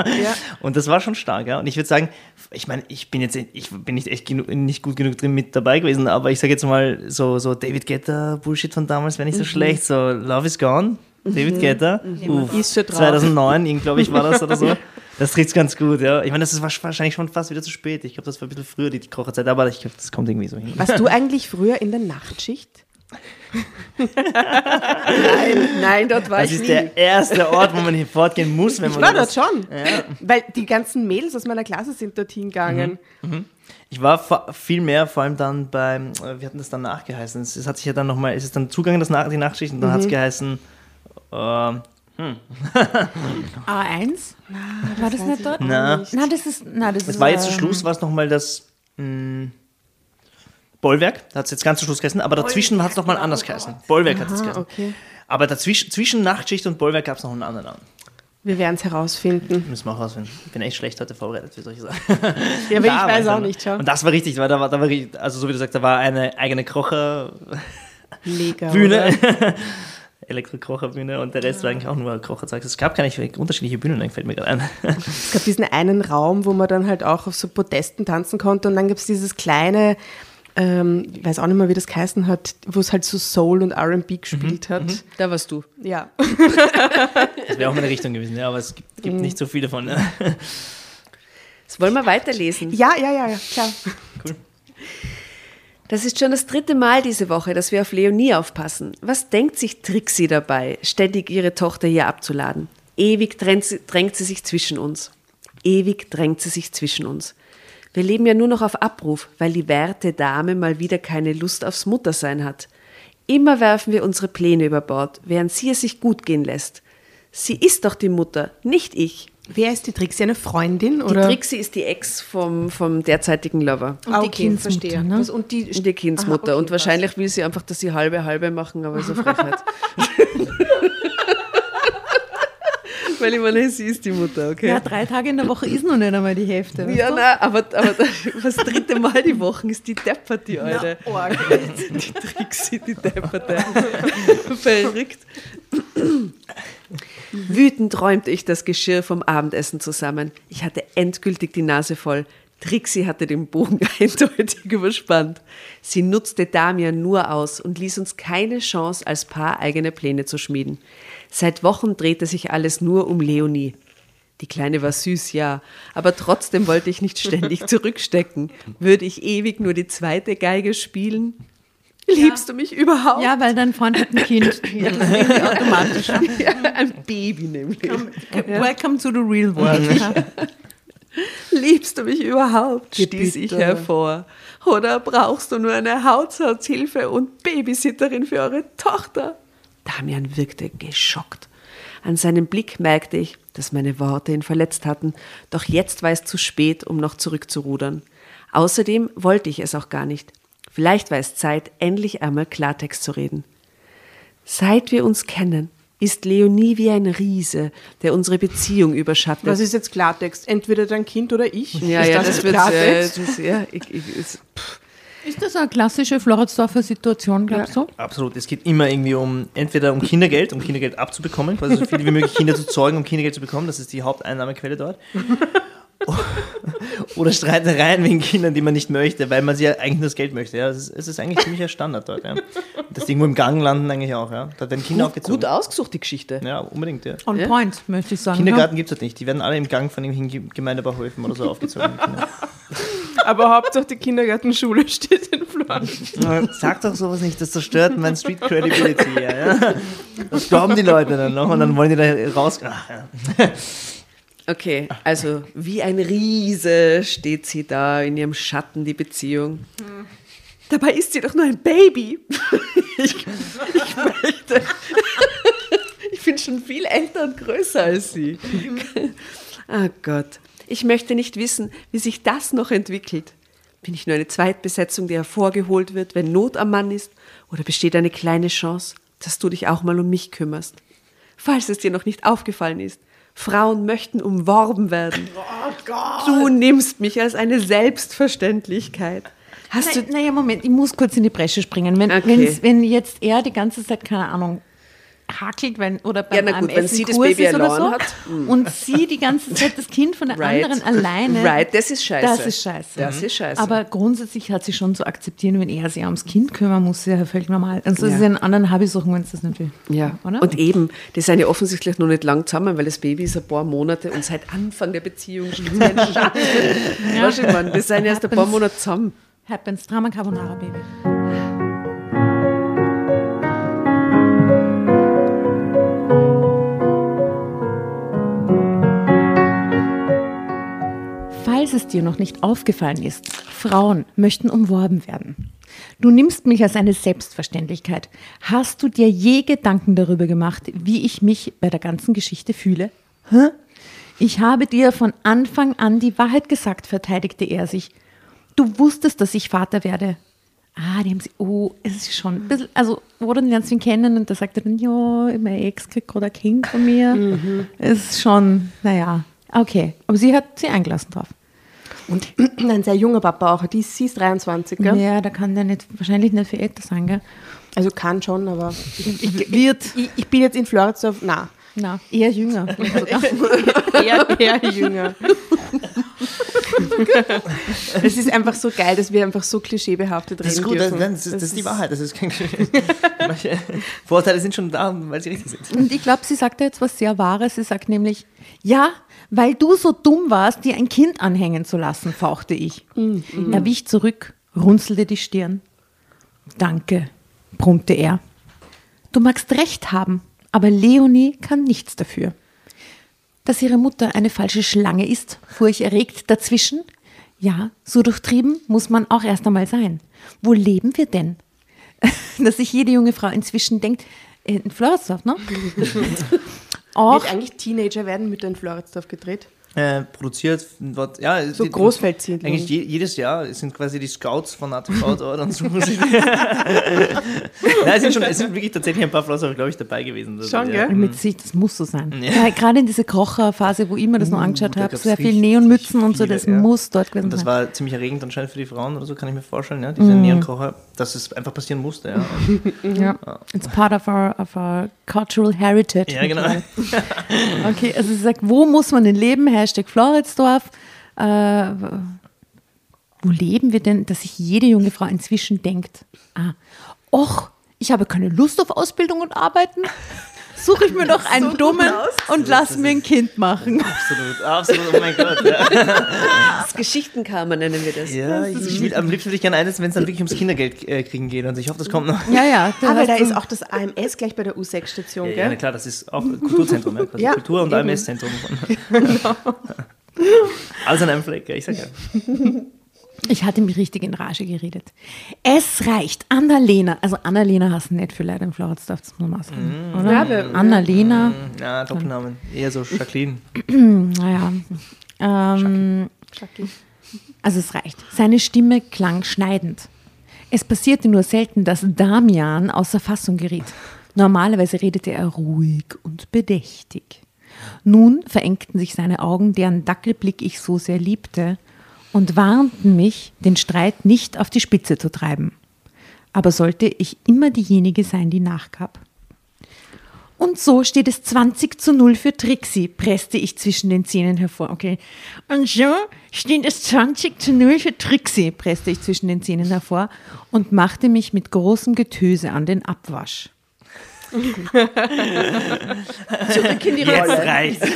Und das war schon stark, ja. Und ich würde sagen, ich meine, ich bin jetzt, ich bin nicht echt genu nicht gut genug drin mit dabei gewesen, aber ich sage jetzt mal, so, so David Guetta Bullshit von damals wäre nicht so schlecht. So Love is Gone, David Guetta, uff, Ist schon drauf. 2009, glaube ich, war das oder so. Das trifft ganz gut, ja. Ich meine, das ist wahrscheinlich schon fast wieder zu spät. Ich glaube, das war ein bisschen früher, die Kocherzeit, aber ich glaube, das kommt irgendwie so hin. Warst du eigentlich früher in der Nachtschicht? Nein, nein, dort war Das ich ist nie. der erste Ort, wo man hier fortgehen muss, wenn Ich man war das- dort schon. Weil die ganzen Mädels aus meiner Klasse sind dorthin gegangen. Ich war viel mehr, vor allem dann beim, äh, wie hat denn das dann nachgeheißen? Es, es hat sich ja dann nochmal, es ist dann zugegangen, das nach, die Nachtschicht, und dann hat es geheißen, ähm, A1? war das nicht dort? na, Nein, das ist. Nein, das es ist, war jetzt zum ähm, Schluss, war es nochmal das mh, Bollwerk, da hat es jetzt ganz zum Schluss geheißen, aber dazwischen hat es nochmal anders geheißen. Bollwerk hat es geheißen. okay. Aber dazwischen, zwischen Nachtschicht und Bollwerk gab es noch einen anderen Namen. Wir werden es herausfinden. Müssen wir auch rausfinden. Ich bin echt schlecht heute vorbereitet für solche Sachen. Ja, aber ich weiß auch nicht, schau. Und das war richtig, weil da war, da war richtig- also so wie du sagst, da war eine eigene Krocher, Mega. Bühne. Elektro-Kocherbühne und der Rest war eigentlich auch nur Kocherzeug. Es gab gar nicht unterschiedliche Bühnen, dann fällt mir gerade ein. Es gab diesen einen Raum, wo man dann halt auch auf so Protesten tanzen konnte und dann gibt es dieses kleine, ähm, ich weiß auch nicht mehr, wie das geheißen hat, wo es halt so Soul und R&B gespielt hat. Da warst du. Ja. Das wäre auch meine Richtung gewesen, ja, aber es gibt, gibt nicht so viele von. Ne? Das wollen wir weiterlesen. Ja, ja, ja, ja, klar. Das ist schon das dritte Mal diese Woche, dass wir auf Leonie aufpassen. Was denkt sich Trixie dabei, ständig ihre Tochter hier abzuladen? Ewig drängt sie, drängt sie sich zwischen uns. Ewig drängt sie sich zwischen uns. Wir leben ja nur noch auf Abruf, weil die werte Dame mal wieder keine Lust aufs Muttersein hat. Immer werfen wir unsere Pläne über Bord, während sie es sich gut gehen lässt. Sie ist doch die Mutter, nicht ich. Wer ist die Trixie? Eine Freundin? Die oder? Trixie ist die Ex vom, vom derzeitigen Lover. Und Ah, die okay, Kindsmutter, verstehe. ne? Was- Und die, Und die Kindsmutter. Aha, okay, und wahrscheinlich will sie einfach, dass sie halbe halbe machen, aber so Frechheit. Weil ich meine, sie ist die Mutter, okay? Ja, drei Tage in der Woche ist noch nicht einmal die Hälfte. Ja, nein, aber, aber das dritte Mal die Woche ist die Deppert, die Alte. Die Trixie, die Depperte. Verrückt. Wütend räumte ich das Geschirr vom Abendessen zusammen. Ich hatte endgültig die Nase voll. Trixie hatte den Bogen eindeutig überspannt. Sie nutzte Damian nur aus und ließ uns keine Chance, als Paar eigene Pläne zu schmieden. Seit Wochen drehte sich alles nur um Leonie. Die Kleine war süß, ja, aber trotzdem wollte ich nicht ständig zurückstecken. Würde ich ewig nur die zweite Geige spielen? Liebst du mich überhaupt? Ja, weil dein Freund hat ein Kind. Ja, das ist automatisch. Ja, ein Baby nämlich. Welcome to the real world. Ja. Liebst du mich überhaupt? stieß ich hervor. Oder brauchst du nur eine Haushaltshilfe und Babysitterin für eure Tochter? Damian wirkte geschockt. An seinem Blick merkte ich, dass meine Worte ihn verletzt hatten, doch jetzt war es zu spät, um noch zurückzurudern. Außerdem wollte ich es auch gar nicht. Vielleicht war es Zeit, endlich einmal Klartext zu reden. Seit wir uns kennen, ist Leonie wie ein Riese, der unsere Beziehung überschattet. Was ist jetzt Klartext? Entweder dein Kind oder ich? Ja, ist ja, das, das, wird Klartext? ja, das, ja, ich, ich, es- Ist das eine klassische Floridsdorfer Situation, glaubst du? Absolut. Es geht immer irgendwie um, entweder um Kindergeld, um Kindergeld abzubekommen, quasi so viele wie möglich Kinder zu zeugen, um Kindergeld zu bekommen. Das ist die Haupteinnahmequelle dort. oder Streitereien wegen Kindern, die man nicht möchte, weil man sie ja eigentlich nur das Geld möchte. Ja. Es, ist, es ist eigentlich ziemlicher Standard dort. Ja. Die irgendwo im Gang landen eigentlich auch. Ja. Da werden Kinder aufgezogen. Gut ausgesucht, die Geschichte. Ja, unbedingt. Ja. On Ja. point, möchte ich sagen. Kindergarten gibt es dort nicht. Die werden alle im Gang von irgendwelchen Gemeindebauhöfen oder so aufgezogen. Aber Hauptsache die Kindergartenschule steht in Florenz. Sag doch sowas nicht, das zerstört mein Street Credibility. Ja, ja. Das glauben die Leute dann noch und dann wollen die da raus. Ach, ja. Okay, also wie ein Riese steht sie da in ihrem Schatten, die Beziehung. Dabei ist sie doch nur ein Baby. ich, ich möchte. ich bin schon viel älter und größer als sie. Ah Gott, ich möchte nicht wissen, wie sich das noch entwickelt. Bin ich nur eine Zweitbesetzung, die hervorgeholt wird, wenn Not am Mann ist? Oder besteht eine kleine Chance, dass du dich auch mal um mich kümmerst? Falls es dir noch nicht aufgefallen ist, Frauen möchten umworben werden. Du nimmst mich als eine Selbstverständlichkeit. Hast du. Naja, Moment, ich muss kurz in die Bresche springen. Wenn, Okay. wenn jetzt er die ganze Zeit, keine Ahnung, hakelt, wenn, oder beim na gut, wenn sie das Baby ist oder so, hat, mm. und sie die ganze Zeit das Kind von der Right. anderen alleine. Right, das ist scheiße. Das ist scheiße. Das ist scheiße. Aber grundsätzlich hat sie schon zu akzeptieren, wenn er sich ums Kind kümmern muss, ist ja völlig normal. Also Ja. ja. ist ja in anderen Hobbysachen, wenn es das nicht will. Ja, Oder? und eben, die sind ja offensichtlich noch nicht lang zusammen, weil das Baby ist ein paar Monate und seit Anfang der Beziehung ein Schatten. Weißt du, ich meine, die sind erst ein paar. Monate zusammen. Happens, Drama Carbonara Baby. Falls es dir noch nicht aufgefallen ist, Frauen möchten umworben werden. Du nimmst mich als eine Selbstverständlichkeit. Hast du dir je Gedanken darüber gemacht, wie ich mich bei der ganzen Geschichte fühle? Hä? Ich habe dir von Anfang an die Wahrheit gesagt, verteidigte er sich. Du wusstest, dass ich Vater werde. Ah, die haben sie, oh, es ist schon ein bisschen, also, wo dann lernst du ihn kennen und da sagt er dann, ja, mein Ex kriegt gerade ein Kind von mir. Es ist schon, naja, okay. Aber sie hat sie eingelassen drauf. Und ein sehr junger Papa auch. Die, sie ist 23, gell? Ja, da kann der nicht, wahrscheinlich nicht viel älter sein, gell? Also kann schon, aber ich, Wird. ich, ich bin jetzt in Floridsdorf. Na, Na, eher jünger. eher, eher jünger. es ist einfach so geil, dass wir einfach so klischeebehaftet reden Das ist gut, das, das, ist, das ist die Wahrheit. Das ist kein Manche Vorteile sind schon da, weil sie richtig sind. Und ich glaube, sie sagt da jetzt was sehr Wahres. Sie sagt nämlich, ja, weil du so dumm warst, dir ein Kind anhängen zu lassen, fauchte ich. Er wich zurück, runzelte die Stirn. Danke, brummte er. Du magst recht haben, aber Leonie kann nichts dafür. Dass ihre Mutter eine falsche Schlange ist, fuhr ich erregt dazwischen. Ja, so durchtrieben muss man auch erst einmal sein. Wo leben wir denn? Dass sich jede junge Frau inzwischen denkt, äh, in Floridsdorf, ne? auch, Wird eigentlich Teenager werden Mütter in Floridsdorf gedreht? Äh, produziert, dort, ja. So die- Großfeldsiedlung. Eigentlich je, jedes Jahr sind quasi die Scouts von ATV dort und suchen sich. Nein, es sind, schon, es sind wirklich tatsächlich ein paar Flosser, glaube ich, dabei gewesen. Also, Schon, ja. gell? mit sich, das muss so sein. Ja. Ja, gerade in dieser Kocherphase, wo ich mir das noch angeschaut da habe, sehr viel Neonmützen und so, das ja. muss dort gewesen Und das sein. war ziemlich erregend anscheinend für die Frauen oder so, kann ich mir vorstellen, ja, diese Mhm. Neonkocher, dass es einfach passieren musste. Ja, Ja. It's part of our, of our cultural heritage. ja genau. Okay, also sie sagt, wo muss man denn leben? Hashtag Floridsdorf. Äh, wo leben wir denn, dass sich jede junge Frau inzwischen denkt, ah, och, ich habe keine Lust auf Ausbildung und Arbeiten. Suche ich mir doch einen Dummen und lass mir ein Kind machen. Absolut, absolut, oh mein Gott. Ja, Das Geschichtenkarma nennen wir das. ja ich, ich will, am liebsten würde ich gerne eines, wenn es dann wirklich ums Kindergeld äh, kriegen geht. Und ich hoffe, das kommt noch. Ja, ja. hast da so- ist auch das AMS gleich bei der U6-Station, Ja, gell? ja, klar, das ist auch ein Kulturzentrum, ja, quasi Ja, Kultur- und. AMS-Zentrum. Alles an einem Fleck, ja, ich sag ja. Ich hatte mich richtig in Rage geredet. Es reicht. Annalena, also Annalena hast du nicht für leider in Floridsdorf, das muss man sagen. Oder? Ja, Annalena, Ja, Doppelnamen. Eher so Jacqueline. naja. Ähm, Schacki. also es reicht. Seine Stimme klang schneidend. Es passierte nur selten, dass Damian außer Fassung geriet. Normalerweise redete er ruhig und bedächtig. Nun verengten sich seine Augen, deren Dackelblick ich so sehr liebte, und warnten mich, den Streit nicht auf die Spitze zu treiben. Aber sollte ich immer diejenige sein, die nachgab? Und so steht es 20 zu 0 für Trixie, presste ich zwischen den Zähnen hervor. Okay. Und so steht es 20 zu 0 für Trixie, presste ich zwischen den Zähnen hervor und machte mich mit großem Getöse an den Abwasch. Zurück in die Jetzt Rolle. reicht's.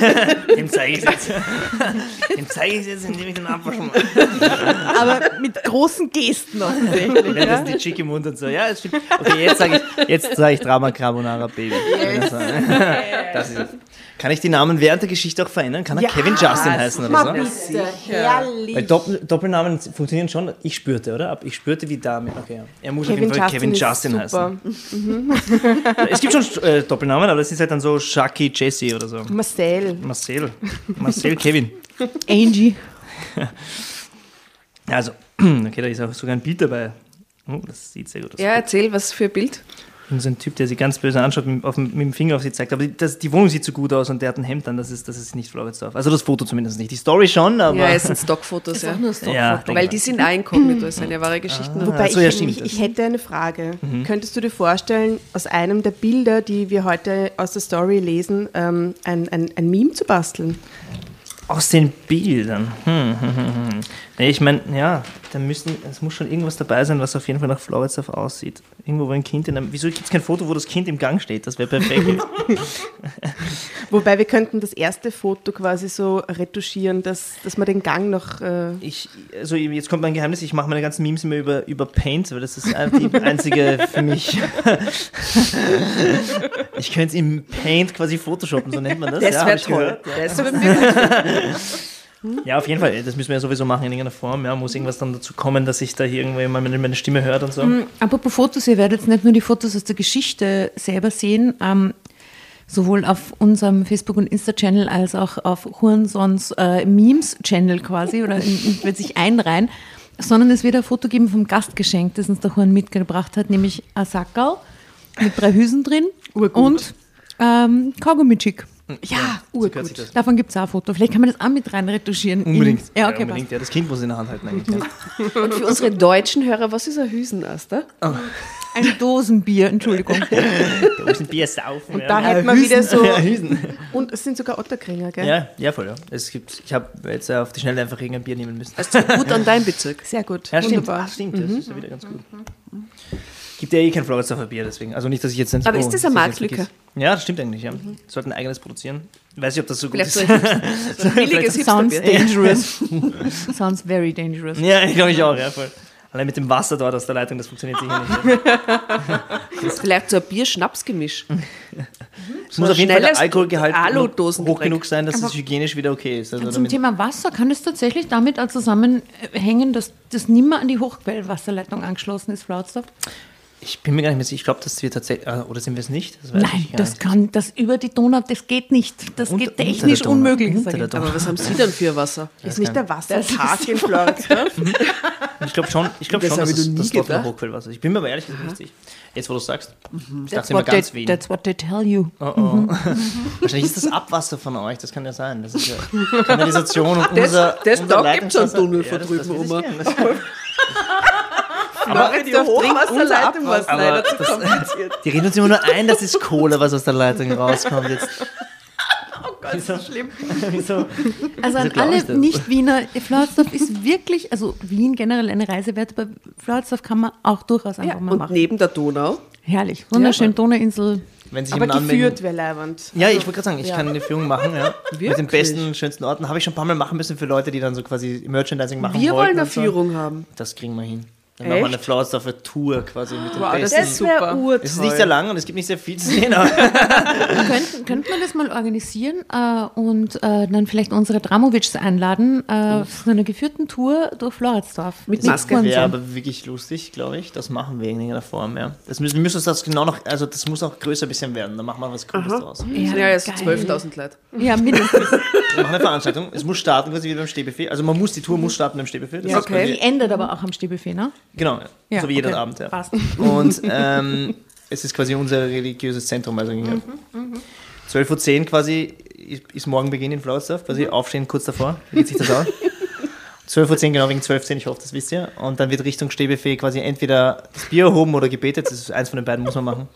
Dem zeige ich jetzt. Dem zeige ich jetzt, indem ich den abwaschen mache. Aber mit großen Gesten offensichtlich. Ja, das ist die Chick im Mund und so. Ja, das stimmt. Okay, jetzt sage ich, jetzt sage ich Drama Carbonara Baby. Das ist, kann ich die Namen während der Geschichte auch verändern? Kann er Kevin Justin heißen oder so? bitte, herrlich. Weil Doppel, Doppelnamen funktionieren schon. Ich spürte, oder? Ich spürte wie Dame. Okay, ja. Er muss Kevin auf jeden Fall Justin, Kevin Justin heißen. Es gibt schon äh, Doppelnamen, aber das ist halt dann so Shaki Jesse oder so. Marcel. Marcel. Marcel Kevin. Angie. Also, okay, da ist auch sogar ein Bild dabei. Oh, das sieht sehr gut aus. Ja, erzähl, was für ein Bild. So ein Typ, der sie ganz böse anschaut, mit, auf, dem- mit dem Finger auf sie zeigt. Aber die, das, die Wohnung sieht so gut aus und der hat ein Hemd an, das ist, das ist nicht Floridsdorf. Also das Foto zumindest nicht. Die Story schon, aber. Ja, es sind Stockfotos, ja. Ja, denke Weil ich. die sind auch inkognito, es sind ja wahre Geschichten. Wobei so, ja, ich, stimmt. ich, ich hätte eine Frage. Könntest du dir vorstellen, aus einem der Bilder, die wir heute aus der Story lesen, ähm, ein, ein, ein Meme zu basteln? Aus den Bildern. Hm, hm, hm, hm. Nee, ich meine, ja, da müssen, es muss schon irgendwas dabei sein, was auf jeden Fall nach Floridsdorf aussieht. Irgendwo, wo ein Kind in einem. Wieso gibt es kein Foto, wo das Kind im Gang steht? Das wäre perfekt. Wobei wir könnten das erste Foto quasi so retuschieren, dass, dass man den Gang noch. Äh, ich, also jetzt kommt mein Geheimnis, ich mache meine ganzen Memes immer über, über Paint, weil das ist die einzige für mich. ich könnte es im Paint quasi photoshoppen, so nennt man das. Das ja, wäre toll. gehört. Das wär wirklich Ja, auf jeden Fall. Das müssen wir ja sowieso machen in irgendeiner Form. Ja, muss irgendwas dann dazu kommen, dass ich da hier irgendwie mal meine, meine Stimme hört und so. Apropos Fotos, ihr werdet nicht nur die Fotos aus der Geschichte selber sehen, ähm, sowohl auf unserem Facebook- und Insta-Channel als auch auf Hurensons äh, Memes-Channel quasi oder in, in, wird sich einreihen, sondern es wird ein Foto geben vom Gastgeschenk, das uns der Huren mitgebracht hat, nämlich ein Sackerl mit drei Hüsen drin und ähm, Kaugummi-Chick. Ja, So gehört sich das. Davon gibt es auch ein Foto. Vielleicht kann man das auch mit rein retuschieren. Unbedingt. In, ja, okay, unbedingt. Ja, das Kind muss in der Hand halten eigentlich. Ja. Und für unsere deutschen Hörer, was ist ein Hüsenaster? passt. Ein Dosenbier, Entschuldigung. Da muss ein Bier saufen. da hätte man wieder so. Ja, Hüsen. Und es sind sogar Otterkringer, gell? Ja, ja, voll. Ja. Es gibt, ich habe jetzt auf die Schnelle einfach irgendein Bier nehmen müssen. Also gut an deinem Bezirk. Sehr gut. Ja, stimmt. Wunderbar. Ach, stimmt. Das ist ja wieder ganz gut. Gibt ja eh kein Floridsdorfer Bier, deswegen. Also nicht, dass ich jetzt nicht. Aber ist das eine ich Marktlücke? Ja, das stimmt eigentlich. Ja. Sollten ein eigenes produzieren. Weiß nicht, ob das so gut Vielleicht so ist. ein, Hipster- so ein billiges Sounds dangerous. Sounds very dangerous. Ja, ich glaube ich auch, ja, voll. Allein mit dem Wasser dort aus der Leitung, das funktioniert sicher nicht. Vielleicht so ein Bier-Schnaps-Gemisch. Es muss auf jeden Fall der Alkoholgehalt hoch genug sein, dass es hygienisch wieder okay ist. Also Zum Thema Wasser kann es tatsächlich damit auch zusammenhängen, dass das nimmer an die Hochquellwasserleitung angeschlossen ist, Flautsdorf? Ich bin mir gar nicht mehr sicher. Ich glaube, dass wir tatsächlich. äh, Oder sind wir es nicht? Das weiß Nein, ich gar das nicht. kann, das über die Donau, das geht nicht. Das Unter- geht unter technisch der Donau. unmöglich. Unter sag der ich. Donau. Aber was haben Sie dann für Wasser? Ist nicht der Wasserpark in Floridsdorf? Ich glaube schon, ich glaube Das schon, dass es nie das dort noch. Hochquellwasser ist. Ich bin mir aber ehrlich gesagt nicht sicher. Jetzt, wo du es sagst. Ich That's dachte immer what, they, ganz wenig. that's what they tell you. Oh, oh. Wahrscheinlich ist das Abwasser von euch, das kann ja sein. Das ist ja Kanalisation und Das- unser, das- unser da gibt's einen Leitungswasser. Tunnel von das- drüben das Aber die Hochwasserleitung war Aber leider zu das- kompliziert. Die reden uns immer nur ein, das ist Kohle, was aus der Leitung rauskommt jetzt. Oh Gott, ist das schlimm. Wieso? Also an alle. Nicht-Wiener, Floridsdorf ist wirklich, also Wien generell eine Reise wert, aber Floridsdorf kann man auch durchaus einfach Ja, mal und machen. neben der Donau. Herrlich, wunderschön, Donauinsel. Wenn sich Aber geführt wäre leibend. Ja, ich wollte gerade sagen, ich kann eine Führung machen, ja. Mit den besten, schönsten Orten. Habe ich schon ein paar Mal machen müssen für Leute, die dann so quasi Merchandising machen Wir wollten. wollen eine und so. Führung haben. Das kriegen wir hin. Dann machen wir eine Echt? Floridsdorfer Tour quasi mit den Wow, das besten. ist super. urtoll. es ist nicht sehr lang und es gibt nicht sehr viel zu sehen, Könnten, könnte man das mal organisieren äh, und äh, dann vielleicht unsere Dramovics einladen äh, zu einer geführten Tour durch Floridsdorf. Mit Das Maske. wäre aber wirklich lustig, glaube ich. Das machen wir in irgendeiner Form, ja. Das müssen, wir müssen uns das genau noch, also das muss auch größer ein bisschen werden. Dann machen wir was Cooles draus. Wir Ja, ja, sind 12.000 Leute. Ja, mindestens. machen eine Veranstaltung. Es muss starten quasi wie beim Stehbuffet. Also man muss, die Tour muss starten beim Stehbuffet. Das Ja, okay. Die endet aber auch am Stehbuffet, ne? Genau, ja. So wie jeden okay. Abend, ja. Passt. Und ähm, es ist quasi unser religiöses Zentrum. Also ja. 12.10 Uhr quasi ist, ist Morgenbeginn in Floridsdorf, quasi aufstehen kurz davor. Wie geht sich das aus? 12 Uhr 10, genau wegen 12 10, ich hoffe, das wisst ihr. Und dann wird Richtung Stehbuffet quasi entweder das Bier erhoben oder gebetet. Das ist eins von den beiden, muss man machen.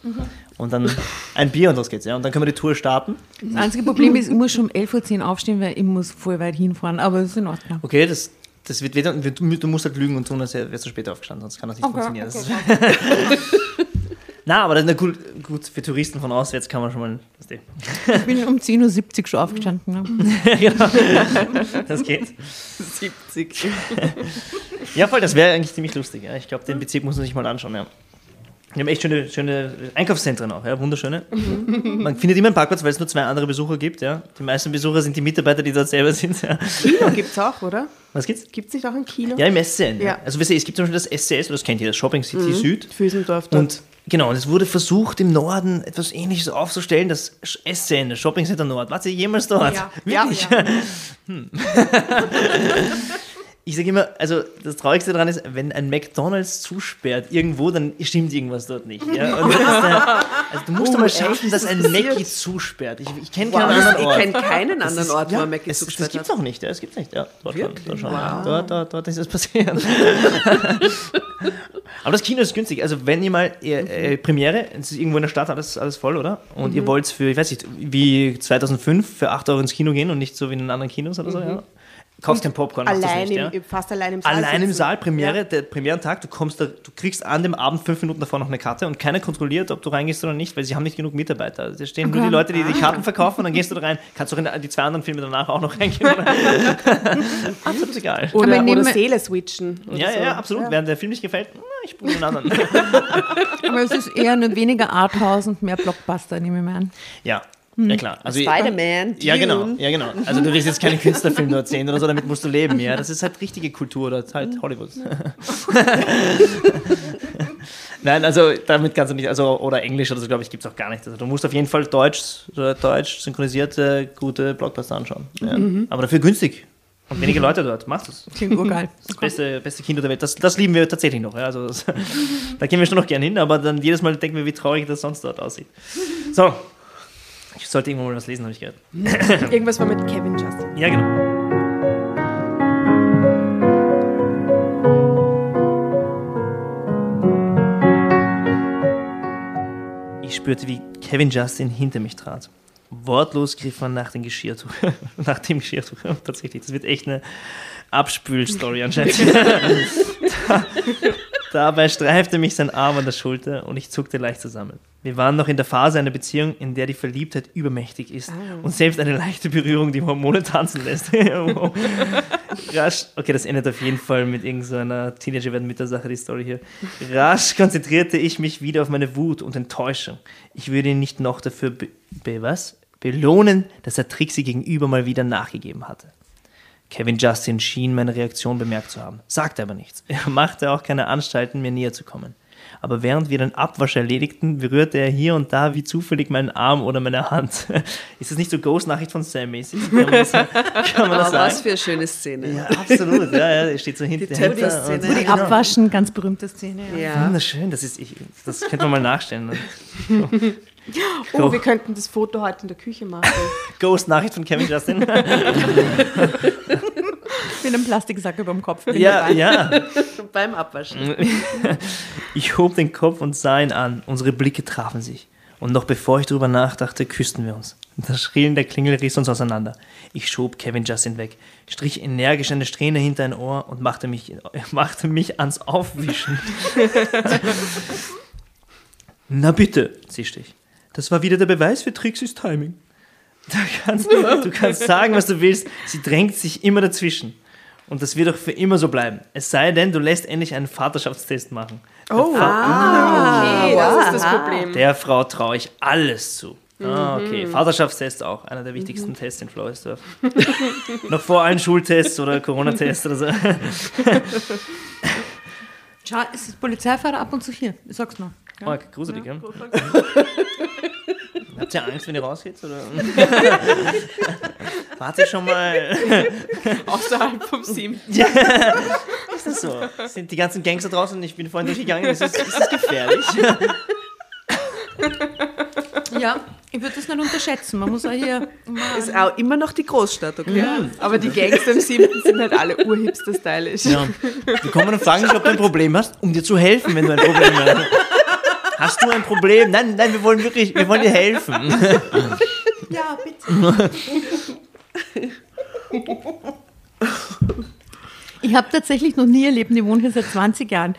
Und dann ein Bier und los geht's. Ja. Und dann können wir die Tour starten. Das einzige Problem ist, ich muss schon um 11.10 Uhr aufstehen, weil ich muss voll weit hinfahren. Aber das ist in Ordnung. Okay, das, das wird weder, du, du musst halt lügen und tun, als wärst du später aufgestanden, sonst kann das nicht Okay, funktionieren. okay, Na, aber das ist na gut, gut, für Touristen von auswärts kann man schon mal, Ich bin um 10.70 Uhr schon aufgestanden. Ne? genau. das geht. 70. Ja, voll, das wäre eigentlich ziemlich lustig. Ja. Ich glaube, den Bezirk muss man sich mal anschauen. Ja. Wir haben echt schöne, schöne Einkaufszentren auch, ja, wunderschöne. Man findet immer einen Parkplatz, weil es nur zwei andere Besucher gibt. Ja. Die meisten Besucher sind die Mitarbeiter, die dort selber sind. Ja. Kino gibt's auch, oder? Was gibt's? Gibt's nicht auch ein Kino? Ja, im SCN. Ja. Ja. Also, weißt du, es gibt zum Beispiel das SCS, das kennt ihr, das Shopping City Süd. Füßendorf dort. Und genau, und es wurde versucht, im Norden etwas Ähnliches aufzustellen, das SCN, das Shopping Center Nord. Wart ihr jemals dort? Ja. Wirklich? Ja, Ich sage immer, also das Traurigste daran ist, wenn ein McDonalds zusperrt irgendwo, dann stimmt irgendwas dort nicht. Ja? Und das ist der, also du musst Oh, mal schaffen, dass ein Mackie passiert? zusperrt. Ich, ich kenne Wow, keinen anderen ich Ort. kenne keinen Das anderen ist- Ort, wo ja, man Mackie es, das gibt's hat. noch nicht, ja, das gibt's nicht. Ja, dort, schon, Wirklich? dort, Wow. dort, dort, dort ist das passiert. Aber das Kino ist günstig. Also wenn ihr mal äh, äh, Premiere, es ist irgendwo in der Stadt alles, alles voll, oder? Und ihr wollt für, ich weiß nicht, wie 2005 für 8 Euro ins Kino gehen und nicht so wie in den anderen Kinos oder so, ja? Kaufst kein Popcorn, machst das allein nicht, im, ja? fast allein im Saal. Allein im sitzen. Saal, Premiere, Ja. der Premierentag, du kommst da, du kriegst an dem Abend fünf Minuten davor noch eine Karte und keiner kontrolliert, ob du reingehst oder nicht, weil sie haben nicht genug Mitarbeiter. Also Da stehen nur die Leute, die die Karten verkaufen und dann gehst du da rein. Kannst du auch in die zwei anderen Filme danach auch noch reingehen. absolut egal. Oder, oder neben- Seele switchen. Oder Ja, so. ja, absolut. Während der Film nicht gefällt, na, ich spule den anderen. Aber es ist eher eine weniger Arthouse und mehr Blockbuster, nehme ich mal an. ja, ja klar. Also, Spider-Man, Ja, genau, ja, genau. Also du willst jetzt keinen Künstlerfilm dort sehen oder so, damit musst du leben, ja. Das ist halt richtige Kultur, das ist halt Hollywood. Nein, also damit kannst du nicht, also oder Englisch oder so, glaube ich, gibt es auch gar nicht. Also du musst auf jeden Fall Deutsch, oder Deutsch synchronisierte, gute Blockbuster anschauen. Ja. Aber dafür günstig. Und wenige Leute dort. Machst es. Klingt urgeil. Das beste, beste Kino der Welt. Das, das lieben wir tatsächlich noch. Ja. Also das, da gehen wir schon noch gern hin, aber dann jedes Mal denken wir, wie traurig das sonst dort aussieht. So. Ich sollte irgendwo mal was lesen, habe ich gehört. Irgendwas war mit Kevin Justin. Ja, genau. Ich spürte, wie Kevin Justin hinter mich trat. Wortlos griff man nach dem Geschirrtuch. nach dem Geschirrtuch, tatsächlich. Das wird echt eine Abspülstory anscheinend. da, dabei streifte mich sein Arm an der Schulter und ich zuckte leicht zusammen. Wir waren noch in der Phase einer Beziehung, in der die Verliebtheit übermächtig ist und selbst eine leichte Berührung die Hormone tanzen lässt. Rasch, okay, das endet auf jeden Fall mit irgendeiner Teenager werden mit der Sache, die Story hier. Rasch konzentrierte ich mich wieder auf meine Wut und Enttäuschung. Ich würde ihn nicht noch dafür be, be was? belohnen, dass er Trixie gegenüber mal wieder nachgegeben hatte. Kevin Justin schien meine Reaktion bemerkt zu haben, sagte aber nichts. Er machte auch keine Anstalten, mir näher zu kommen. Aber während wir den Abwasch erledigten, berührte er hier und da wie zufällig meinen Arm oder meine Hand. Ist das nicht so Ghost-Nachricht von Sam mäßig? Kann man das, kann man das was für eine schöne Szene. Ja, absolut. Ja, ja, er steht so hinter Todeszene. und- Die Genau. Abwaschen, ganz berühmte Szene. Ja. Ja. Wunderschön, das ist ich. Das könnte man mal nachstellen. Oh, wir könnten das Foto heute in der Küche machen. Ghost-Nachricht von Kevin Justin. Mit einem Plastiksack über dem Kopf. ja, ja. Beim Abwaschen. Ich hob den Kopf und sah ihn an. Unsere Blicke trafen sich. Und noch bevor ich darüber nachdachte, küssten wir uns. Das Schrillen der Klingel riss uns auseinander. Ich schob Kevin Justin weg, strich energisch eine Strähne hinter ein Ohr und machte mich, machte mich ans Aufwischen. Na bitte, zischte ich. Das war wieder der Beweis für Trixis Timing. Da kannst du, du kannst sagen, was du willst. Sie drängt sich immer dazwischen. Und das wird auch für immer so bleiben. Es sei denn, du lässt endlich einen Vaterschaftstest machen. Oh, okay, das ist das Problem. Der Frau traue ich alles zu. Ah, okay. Vaterschaftstest auch. Einer der wichtigsten Tests in Floresdorf. Noch vor allen Schultests oder Corona-Tests oder so. Schau, es ist Polizeifahrer ab und zu hier. Ich sag's noch. Oh, gruselig, ja? Habt ihr Angst, wenn ihr rausgeht? Oder? Warte schon mal. Außerhalb vom Sim. Ist das so? Sind die ganzen Gangster draußen? Ich bin vorhin durchgegangen. Ist das, ist das gefährlich? Ja, Ich würde das nicht unterschätzen. Man muss auch hier. Ist auch immer noch die Großstadt, okay? Aber die Gangster im siebten sind halt alle urhipster stylisch. Ja. Die kommen und fragen dich, ob du ein Problem hast, um dir zu helfen, wenn du ein Problem hast. Hast du ein Problem? Nein, nein, wir wollen wirklich, wir wollen dir helfen. Ja, bitte. Ich habe tatsächlich noch nie erlebt, ich wohne hier seit 20 Jahren,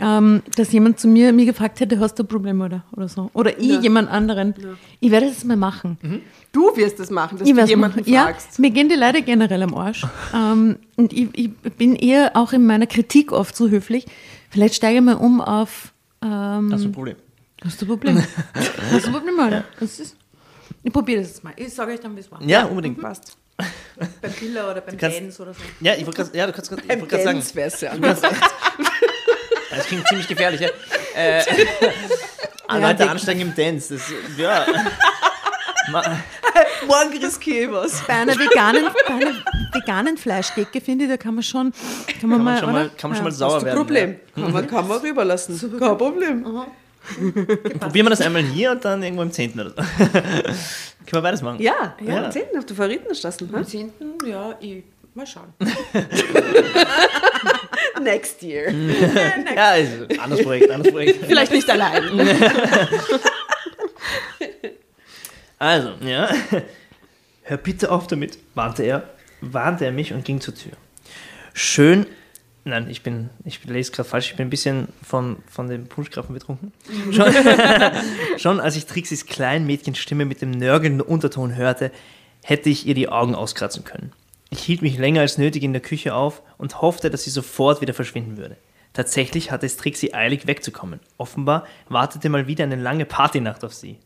ähm, dass jemand zu mir mich gefragt hätte, hast du Probleme oder, oder so. Oder ich jemand anderen. Ich werde das mal machen. Du wirst das machen, dass Ich du jemanden machen. Ja, fragst. mir gehen die Leute generell am Arsch. ähm, und ich, ich bin eher auch in meiner Kritik oft so höflich. Vielleicht steige ich mal um auf ähm, Hast du ein Problem? Hast du ein Problem? Hast du ein Problem, Alter? Ist, ich probiere das jetzt mal. Ich sage euch dann, wie es war. Ja, unbedingt. Passt. Beim Piller oder beim Dance oder so. Ja, ich wollte gerade ja, du kannst grad- ich wollte gerade sagen, wär's ja das klingt ziemlich gefährlich. Ja. Äh, alle Ja, Leute ansteigen im Dance. Das, ja. Ma- Morgen riskiere ich was. Bei einer veganen, bei einer veganen Fleischdecke, finde ich, da kann man schon, kann man, Kann mal, man schon mal, kann man schon mal Ja. sauer werden. Problem. Kann man, kann man rüberlassen. Kein Problem. Ja. Probieren wir das einmal hier und dann irgendwo im 10. oder so. Können wir beides machen? Ja, ja, Ja. am 10. auf der Verrätenstraße. Am 10. Ja, ich, mal schauen. Next year. Ja, ist ein anderes Projekt, anderes Projekt. Vielleicht nicht allein. Also, ja. Hör bitte auf damit, warnte er, warnte er mich und ging zur Tür. Schön, nein, ich bin, ich lese gerade falsch, ich bin ein bisschen von, von dem Punschkrafen betrunken. Schon, schon als ich Trixis Kleinmädchenstimme mit dem nörgelnden Unterton hörte, hätte ich ihr die Augen auskratzen können. Ich hielt mich länger als nötig in der Küche auf und hoffte, dass sie sofort wieder verschwinden würde. Tatsächlich hatte es Trixie eilig wegzukommen. Offenbar wartete mal wieder eine lange Partynacht auf sie.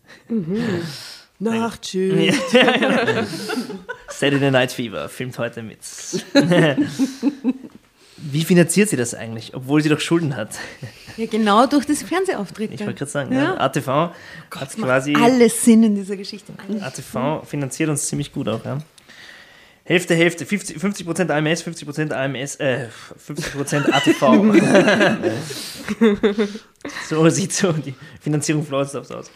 Nachtschild. Saturday Night Fever filmt heute mit. Wie finanziert sie das eigentlich, obwohl sie doch Schulden hat? Ja, genau durch das Fernsehauftritt. Ich wollte gerade sagen, Ja. ja. ATV hat quasi. Alles Sinn in dieser Geschichte. ATV finanziert uns ziemlich gut auch, ja. Hälfte, Hälfte, 50%, 50 AMS, 50% AMS, äh, 50% ATV. so sieht so die Finanzierung Floridsdorfs aus.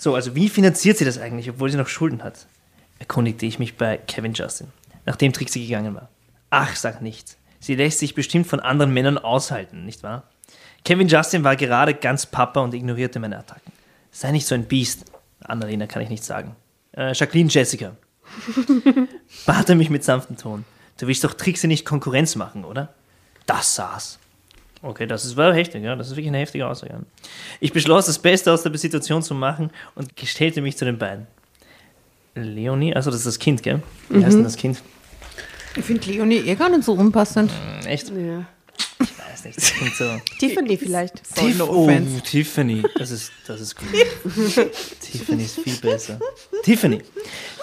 So, also wie finanziert sie das eigentlich, obwohl sie noch Schulden hat? Erkundigte ich mich bei Kevin Justin, nachdem Trixie gegangen war. Ach, sag nichts. Sie lässt sich bestimmt von anderen Männern aushalten, nicht wahr? Kevin Justin war gerade ganz Papa und ignorierte meine Attacken. Sei nicht so ein Biest. Annalena kann ich nicht sagen. Äh, Jacqueline Jessica. bat er mich mit sanftem Ton. Du willst doch Trixie nicht Konkurrenz machen, oder? Das saß. Okay, das ist, war heftig, ja. Das ist wirklich eine heftige Aussage. ja. Ich beschloss, das Beste aus der Situation zu machen und gestellte mich zu den beiden. Leonie, also das ist das Kind, gell? Wie heißt denn das Kind? Ich finde Leonie eh gar nicht so unpassend. Echt? Ja. Ich weiß nicht, das klingt so. Tiffany vielleicht. Tiff no oh. Tiffany, das ist, das ist gut. Tiffany ist viel besser. Tiffany.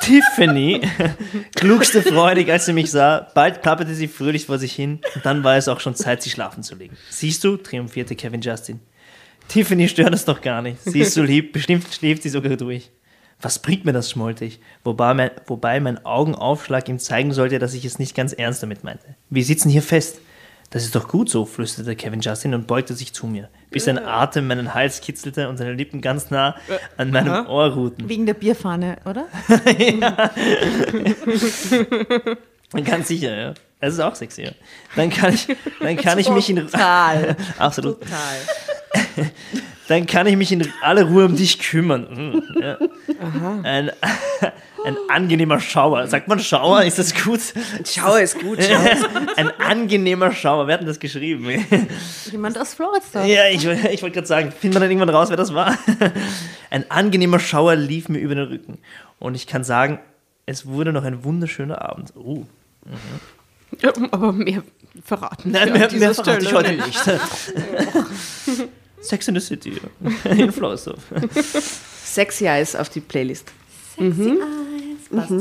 Tiffany klugste freudig, als sie mich sah. Bald plapperte sie fröhlich vor sich hin und dann war es auch schon Zeit, sie schlafen zu legen. Siehst du, triumphierte Kevin Justin. Tiffany stört es doch gar nicht. Sie ist so lieb, bestimmt schläft sie sogar durch. Was bringt mir das, schmollte ich, wobei mein, wobei mein Augenaufschlag ihm zeigen sollte, dass ich es nicht ganz ernst damit meinte. Wir sitzen hier fest. Das ist doch gut so, flüsterte Kevin Justin und beugte sich zu mir, bis sein Atem meinen Hals kitzelte und seine Lippen ganz nah an meinem Ohr ruhten. Wegen der Bierfahne, oder? Ganz sicher, ja. Das ist auch sexy, ja. Dann kann ich, dann kann ich mich in Total. absolut, Total. dann kann ich mich in aller Ruhe um dich kümmern. Mhm, Ja. Ein, ein angenehmer Schauer. Sagt man Schauer? Ist das gut? Schau es gut, schau es. Ein angenehmer Schauer. Wer hat denn das geschrieben? Jemand aus Floridsdorf. Ja, ich, ich wollte gerade sagen, findet man dann irgendwann raus, wer das war? Ein angenehmer Schauer lief mir über den Rücken. Und ich kann sagen, es wurde noch ein wunderschöner Abend. Uh. Aber mehr verraten. Nein, mehr, mehr verrate ich heute nicht. Sex in the City in Floridsdorf. Sexy Eyes auf die Playlist. Passt.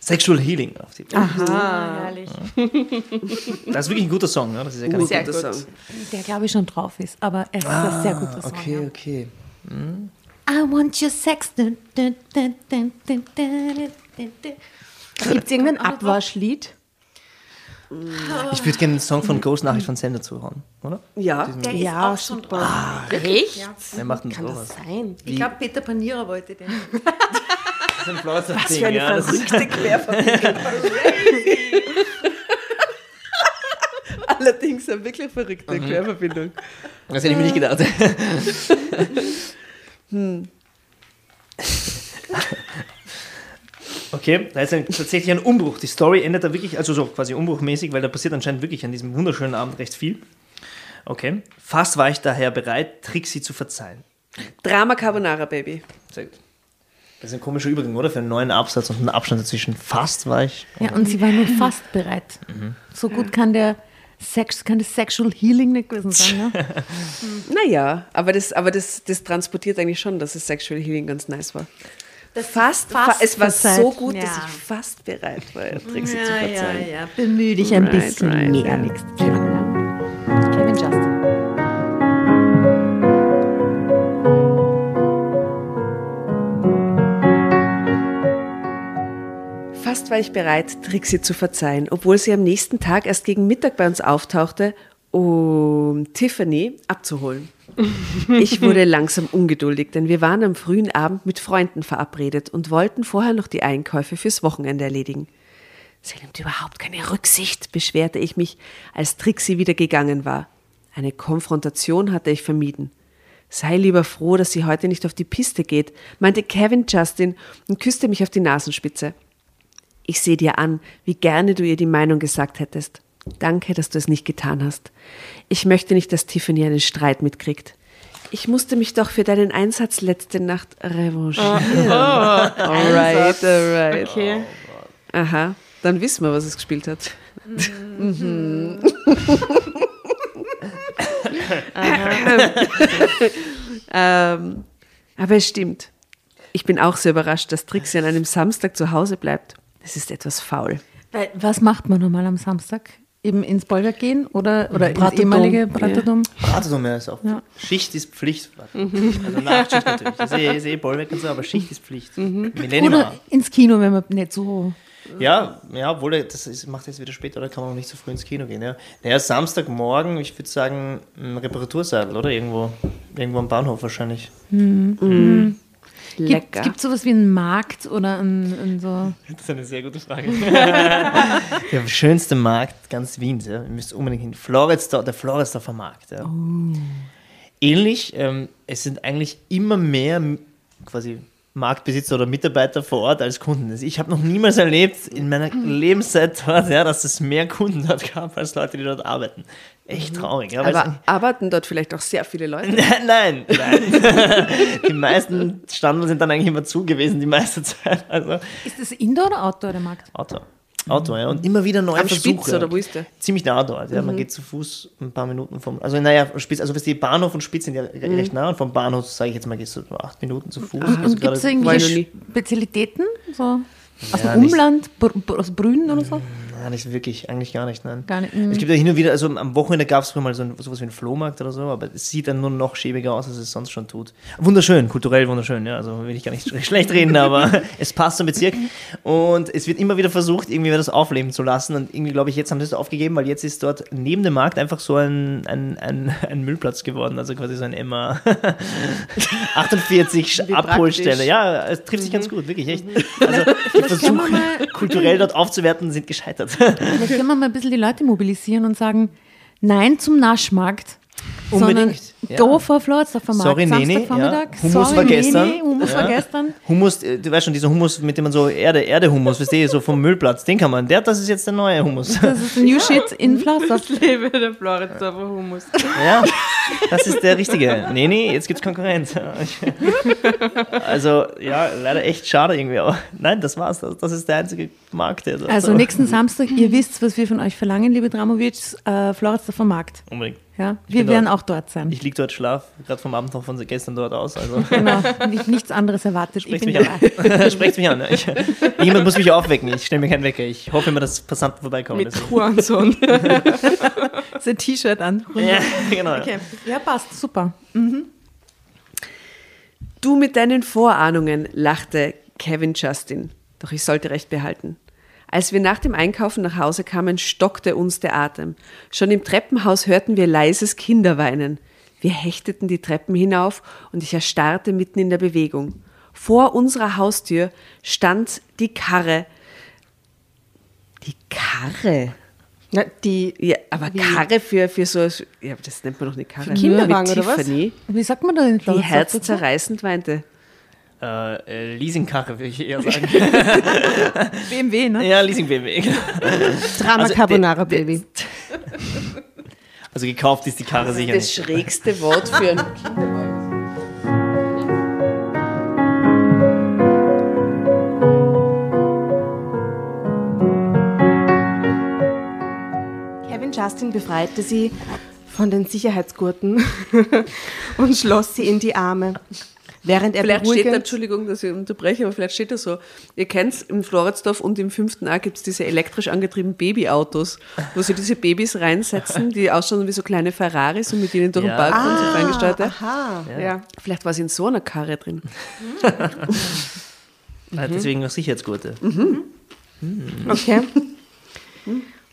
Sexual Healing auf die Ah, herrlich. Das ist wirklich ein guter Song, ne? Das ist ja ganz Sehr Guter gut. Song. Der glaube ich schon drauf ist, aber es ist ein sehr guter Song. ja. okay. I want your sex. Dun, dun, dun, dun, dun, dun, dun, dun. Gibt es irgendein Abwaschlied? Ich würde gerne einen Song von Ghost Nachricht von Sender zuhauen, oder? Ja. Der Ja, ist auch schon super. drauf. Echt? Wer macht denn Kann sowas? das sein? Ich glaube, Peter Panierer wollte den. Das ist ein Was für eine verrückte Querverbindung. Allerdings eine wirklich verrückte Querverbindung. Das hätte ich mir nicht gedacht. Okay, da ist ein, tatsächlich ein Umbruch. Die Story endet da wirklich, also so quasi umbruchmäßig, weil da passiert anscheinend wirklich an diesem wunderschönen Abend recht viel. Okay. Fast war ich daher bereit, Trixie zu verzeihen. Drama Carbonara, Baby. Sehr gut. Das ist ein komischer Übergang, oder? Für einen neuen Absatz und einen Abstand dazwischen. Fast war ich. Ja, und sie war nur fast bereit. Mhm. So gut kann der Sex, kann das Sexual Healing nicht gewesen sein. Ne? Naja, aber, das, aber das, das transportiert eigentlich schon, dass das Sexual Healing ganz nice war. Fast, fast fa es war verzeiht. so gut, dass Ja. ich fast bereit war, Trixie zu verzeihen. ja. Bemühe dich ein Right, bisschen right, mehr ja. nächstes Jahr. Ja. Kevin Justin. Fast war ich bereit, Trixie zu verzeihen, obwohl sie am nächsten Tag erst gegen Mittag bei uns auftauchte, um Tiffany abzuholen. Ich wurde langsam ungeduldig, denn wir waren am frühen Abend mit Freunden verabredet und wollten vorher noch die Einkäufe fürs Wochenende erledigen. Sie nimmt überhaupt keine Rücksicht, beschwerte ich mich, als Trixie wieder gegangen war. Eine Konfrontation hatte ich vermieden. Sei lieber froh, dass sie heute nicht auf die Piste geht, meinte Kevin Justin und küsste mich auf die Nasenspitze. Ich sehe dir an, wie gerne du ihr die Meinung gesagt hättest. Danke, dass du es nicht getan hast. Ich möchte nicht, dass Tiffany einen Streit mitkriegt. Ich musste mich doch für deinen Einsatz letzte Nacht revanchieren. alright, alright. Okay. Aha, dann wissen wir, was es gespielt hat. Mhm. ähm, aber es stimmt. Ich bin auch sehr überrascht, dass Trixie an einem Samstag zu Hause bleibt. Das ist etwas faul. Was macht man normal am Samstag? Eben ins Bollwerk gehen oder, oder ins ehemalige Bratodom? Bratodom ist auch. Schicht ist Pflicht. Also Nachtschicht natürlich. Ich sehe, ich sehe Bollwerk und so, aber Schicht ist Pflicht. Millennium. Oder ins Kino, wenn man nicht so. Ja, ja, obwohl das ist, macht jetzt wieder später, oder kann man noch nicht so früh ins Kino gehen. Ja. Naja, Samstagmorgen, ich würde sagen, ein Reparatursaal, oder? Irgendwo, irgendwo am Bahnhof wahrscheinlich. Gibt Lecker. es sowas wie einen Markt oder ein, ein so. Das ist eine sehr gute Frage. der schönste Markt ganz Wiens, ja. Ihr müsst unbedingt hin. Floridsdorf, der Floridsdorfer Markt, ja. Ähnlich, ähm, es sind eigentlich immer mehr quasi Marktbesitzer oder Mitarbeiter vor Ort als Kunden. Also ich habe noch niemals erlebt in meiner Lebenszeit dort, ja, dass es mehr Kunden dort gab als Leute, die dort arbeiten. Echt traurig. Ja, weil's- Aber arbeiten dort vielleicht auch sehr viele Leute? Nein, nein, die meisten Standorte sind dann eigentlich immer zu gewesen, die meiste Zeit. Also Ist das Indoor oder Outdoor, der Markt? Auto. Auto, ja. Und immer wieder neue Am Versuche. Spitz, oder wo ist der? Ziemlich nah dort, ja. Man geht zu Fuß ein paar Minuten vom. Also, naja, Spitz, also die Bahnhof und Spitz sind ja re- recht nah und vom Bahnhof, sage ich jetzt mal, gehst du so acht Minuten zu Fuß. Also Und gibt es irgendwelche. Spezialitäten? So aus Ja, dem nicht- Umland, Br Br aus Brünen oder so? Nein, nicht wirklich, eigentlich gar nicht, nein. Gar nicht, mhm. Es gibt ja hin und wieder, also am Wochenende gab es früher mal so ein, sowas wie einen Flohmarkt oder so, aber es sieht dann nur noch schäbiger aus, als es sonst schon tut. Wunderschön, kulturell wunderschön, ja, also will ich gar nicht sch- schlecht reden, aber es passt zum Bezirk und es wird immer wieder versucht, irgendwie das aufleben zu lassen und irgendwie glaube ich, jetzt haben sie es aufgegeben, weil jetzt ist dort neben dem Markt einfach so ein, ein, ein, ein Müllplatz geworden, also quasi so ein Emma 48 Wie Abholstelle. praktisch. Ja, es trifft sich ganz gut, wirklich, echt. Also die Versuche, kulturell dort aufzuwerten, sind gescheitert. Vielleicht können wir mal ein bisschen die Leute mobilisieren und sagen, nein zum Naschmarkt. Unbedingt, ja. go for Floridsdorfer Markt. Sorry, Nene, Samstagvormittag. ja. Hummus Sorry, war gestern. Nene, Hummus Ja. war gestern. Hummus, äh, du weißt schon, dieser Hummus, mit dem man so Erde, Erde-Hummus, weißt du, so vom Müllplatz, den kann man, der, das ist jetzt der neue Hummus. Das ist New Shit in Floridsdorf. Lebe der Floridsdorfer Hummus. Ja, das ist der richtige. Nee, nee, jetzt gibt's Konkurrenz. Also, ja, leider echt schade irgendwie, aber nein, das war's, das, das ist der einzige Markt, der Also nächsten Samstag, ihr wisst, was wir von euch verlangen, liebe Dramovic, äh, Floridsdorfer Markt. Unbedingt. Ja, wir werden dort. auch dort sein. Ich lieg dort schlaf, gerade vom Abend noch von gestern dort aus, also Genau, nicht, nichts anderes erwartet. sprecht ich mich. Sprecht mich an. Ich, jemand muss mich aufwecken, ich stelle mir keinen Wecker. Ich hoffe immer, dass Passanten vorbeikommen. Mit deswegen. Hurensohn. So ein T-Shirt an. Ja, genau. Okay. Ja, passt, super. Du mit deinen Vorahnungen, lachte Kevin Justin. Doch ich sollte recht behalten. Als wir nach dem Einkaufen nach Hause kamen, stockte uns der Atem. Schon im Treppenhaus hörten wir leises Kinderweinen. Wir hechteten die Treppen hinauf und ich erstarrte mitten in der Bewegung. Vor unserer Haustür stand die Karre. Die Karre? Na, die, Ja, aber Karre für, für so, ja, das nennt man doch nicht Karre. Für Kinderwagen oder was? Tiffany, Wie sagt man da in Die herzzerreißend weinte. Äh, äh, Leasingkarre würde ich eher sagen. BMW, ne? ja, Leasing BMW. Drama Also, Carbonara Baby. Also gekauft ist die Karre sicher Das nicht. schrägste Wort für einen Kinderwagen. Kevin Justin befreite sie von den Sicherheitsgurten und schloss sie in die Arme. Während er Vielleicht steht da, Entschuldigung, dass ich unterbreche, aber vielleicht steht da so. Ihr kennt im Floridsdorf und im fünften A gibt es diese elektrisch angetriebenen Babyautos, wo sie diese Babys reinsetzen, die ausschauen wie so kleine Ferraris und mit ihnen durch den Ja. Park fahren, so ferngesteuert. aha, ja. Vielleicht war sie in so einer Karre drin. Ah, Deswegen auch Sicherheitsgurte. Okay.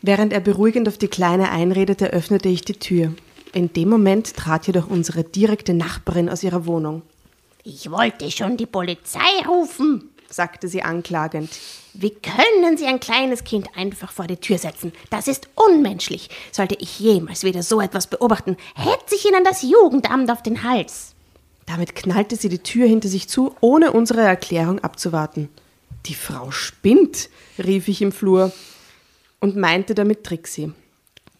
Während er beruhigend auf die Kleine einredete, öffnete ich die Tür. In dem Moment trat jedoch unsere direkte Nachbarin aus ihrer Wohnung. Ich wollte schon die Polizei rufen. sagte sie anklagend. Wie können Sie ein kleines Kind einfach vor die Tür setzen? Das ist unmenschlich. Sollte ich jemals wieder so etwas beobachten, hetze ich Ihnen das Jugendamt auf den Hals. Damit knallte sie die Tür hinter sich zu, ohne unsere Erklärung abzuwarten. Die Frau spinnt, rief ich im Flur und meinte damit Trixie.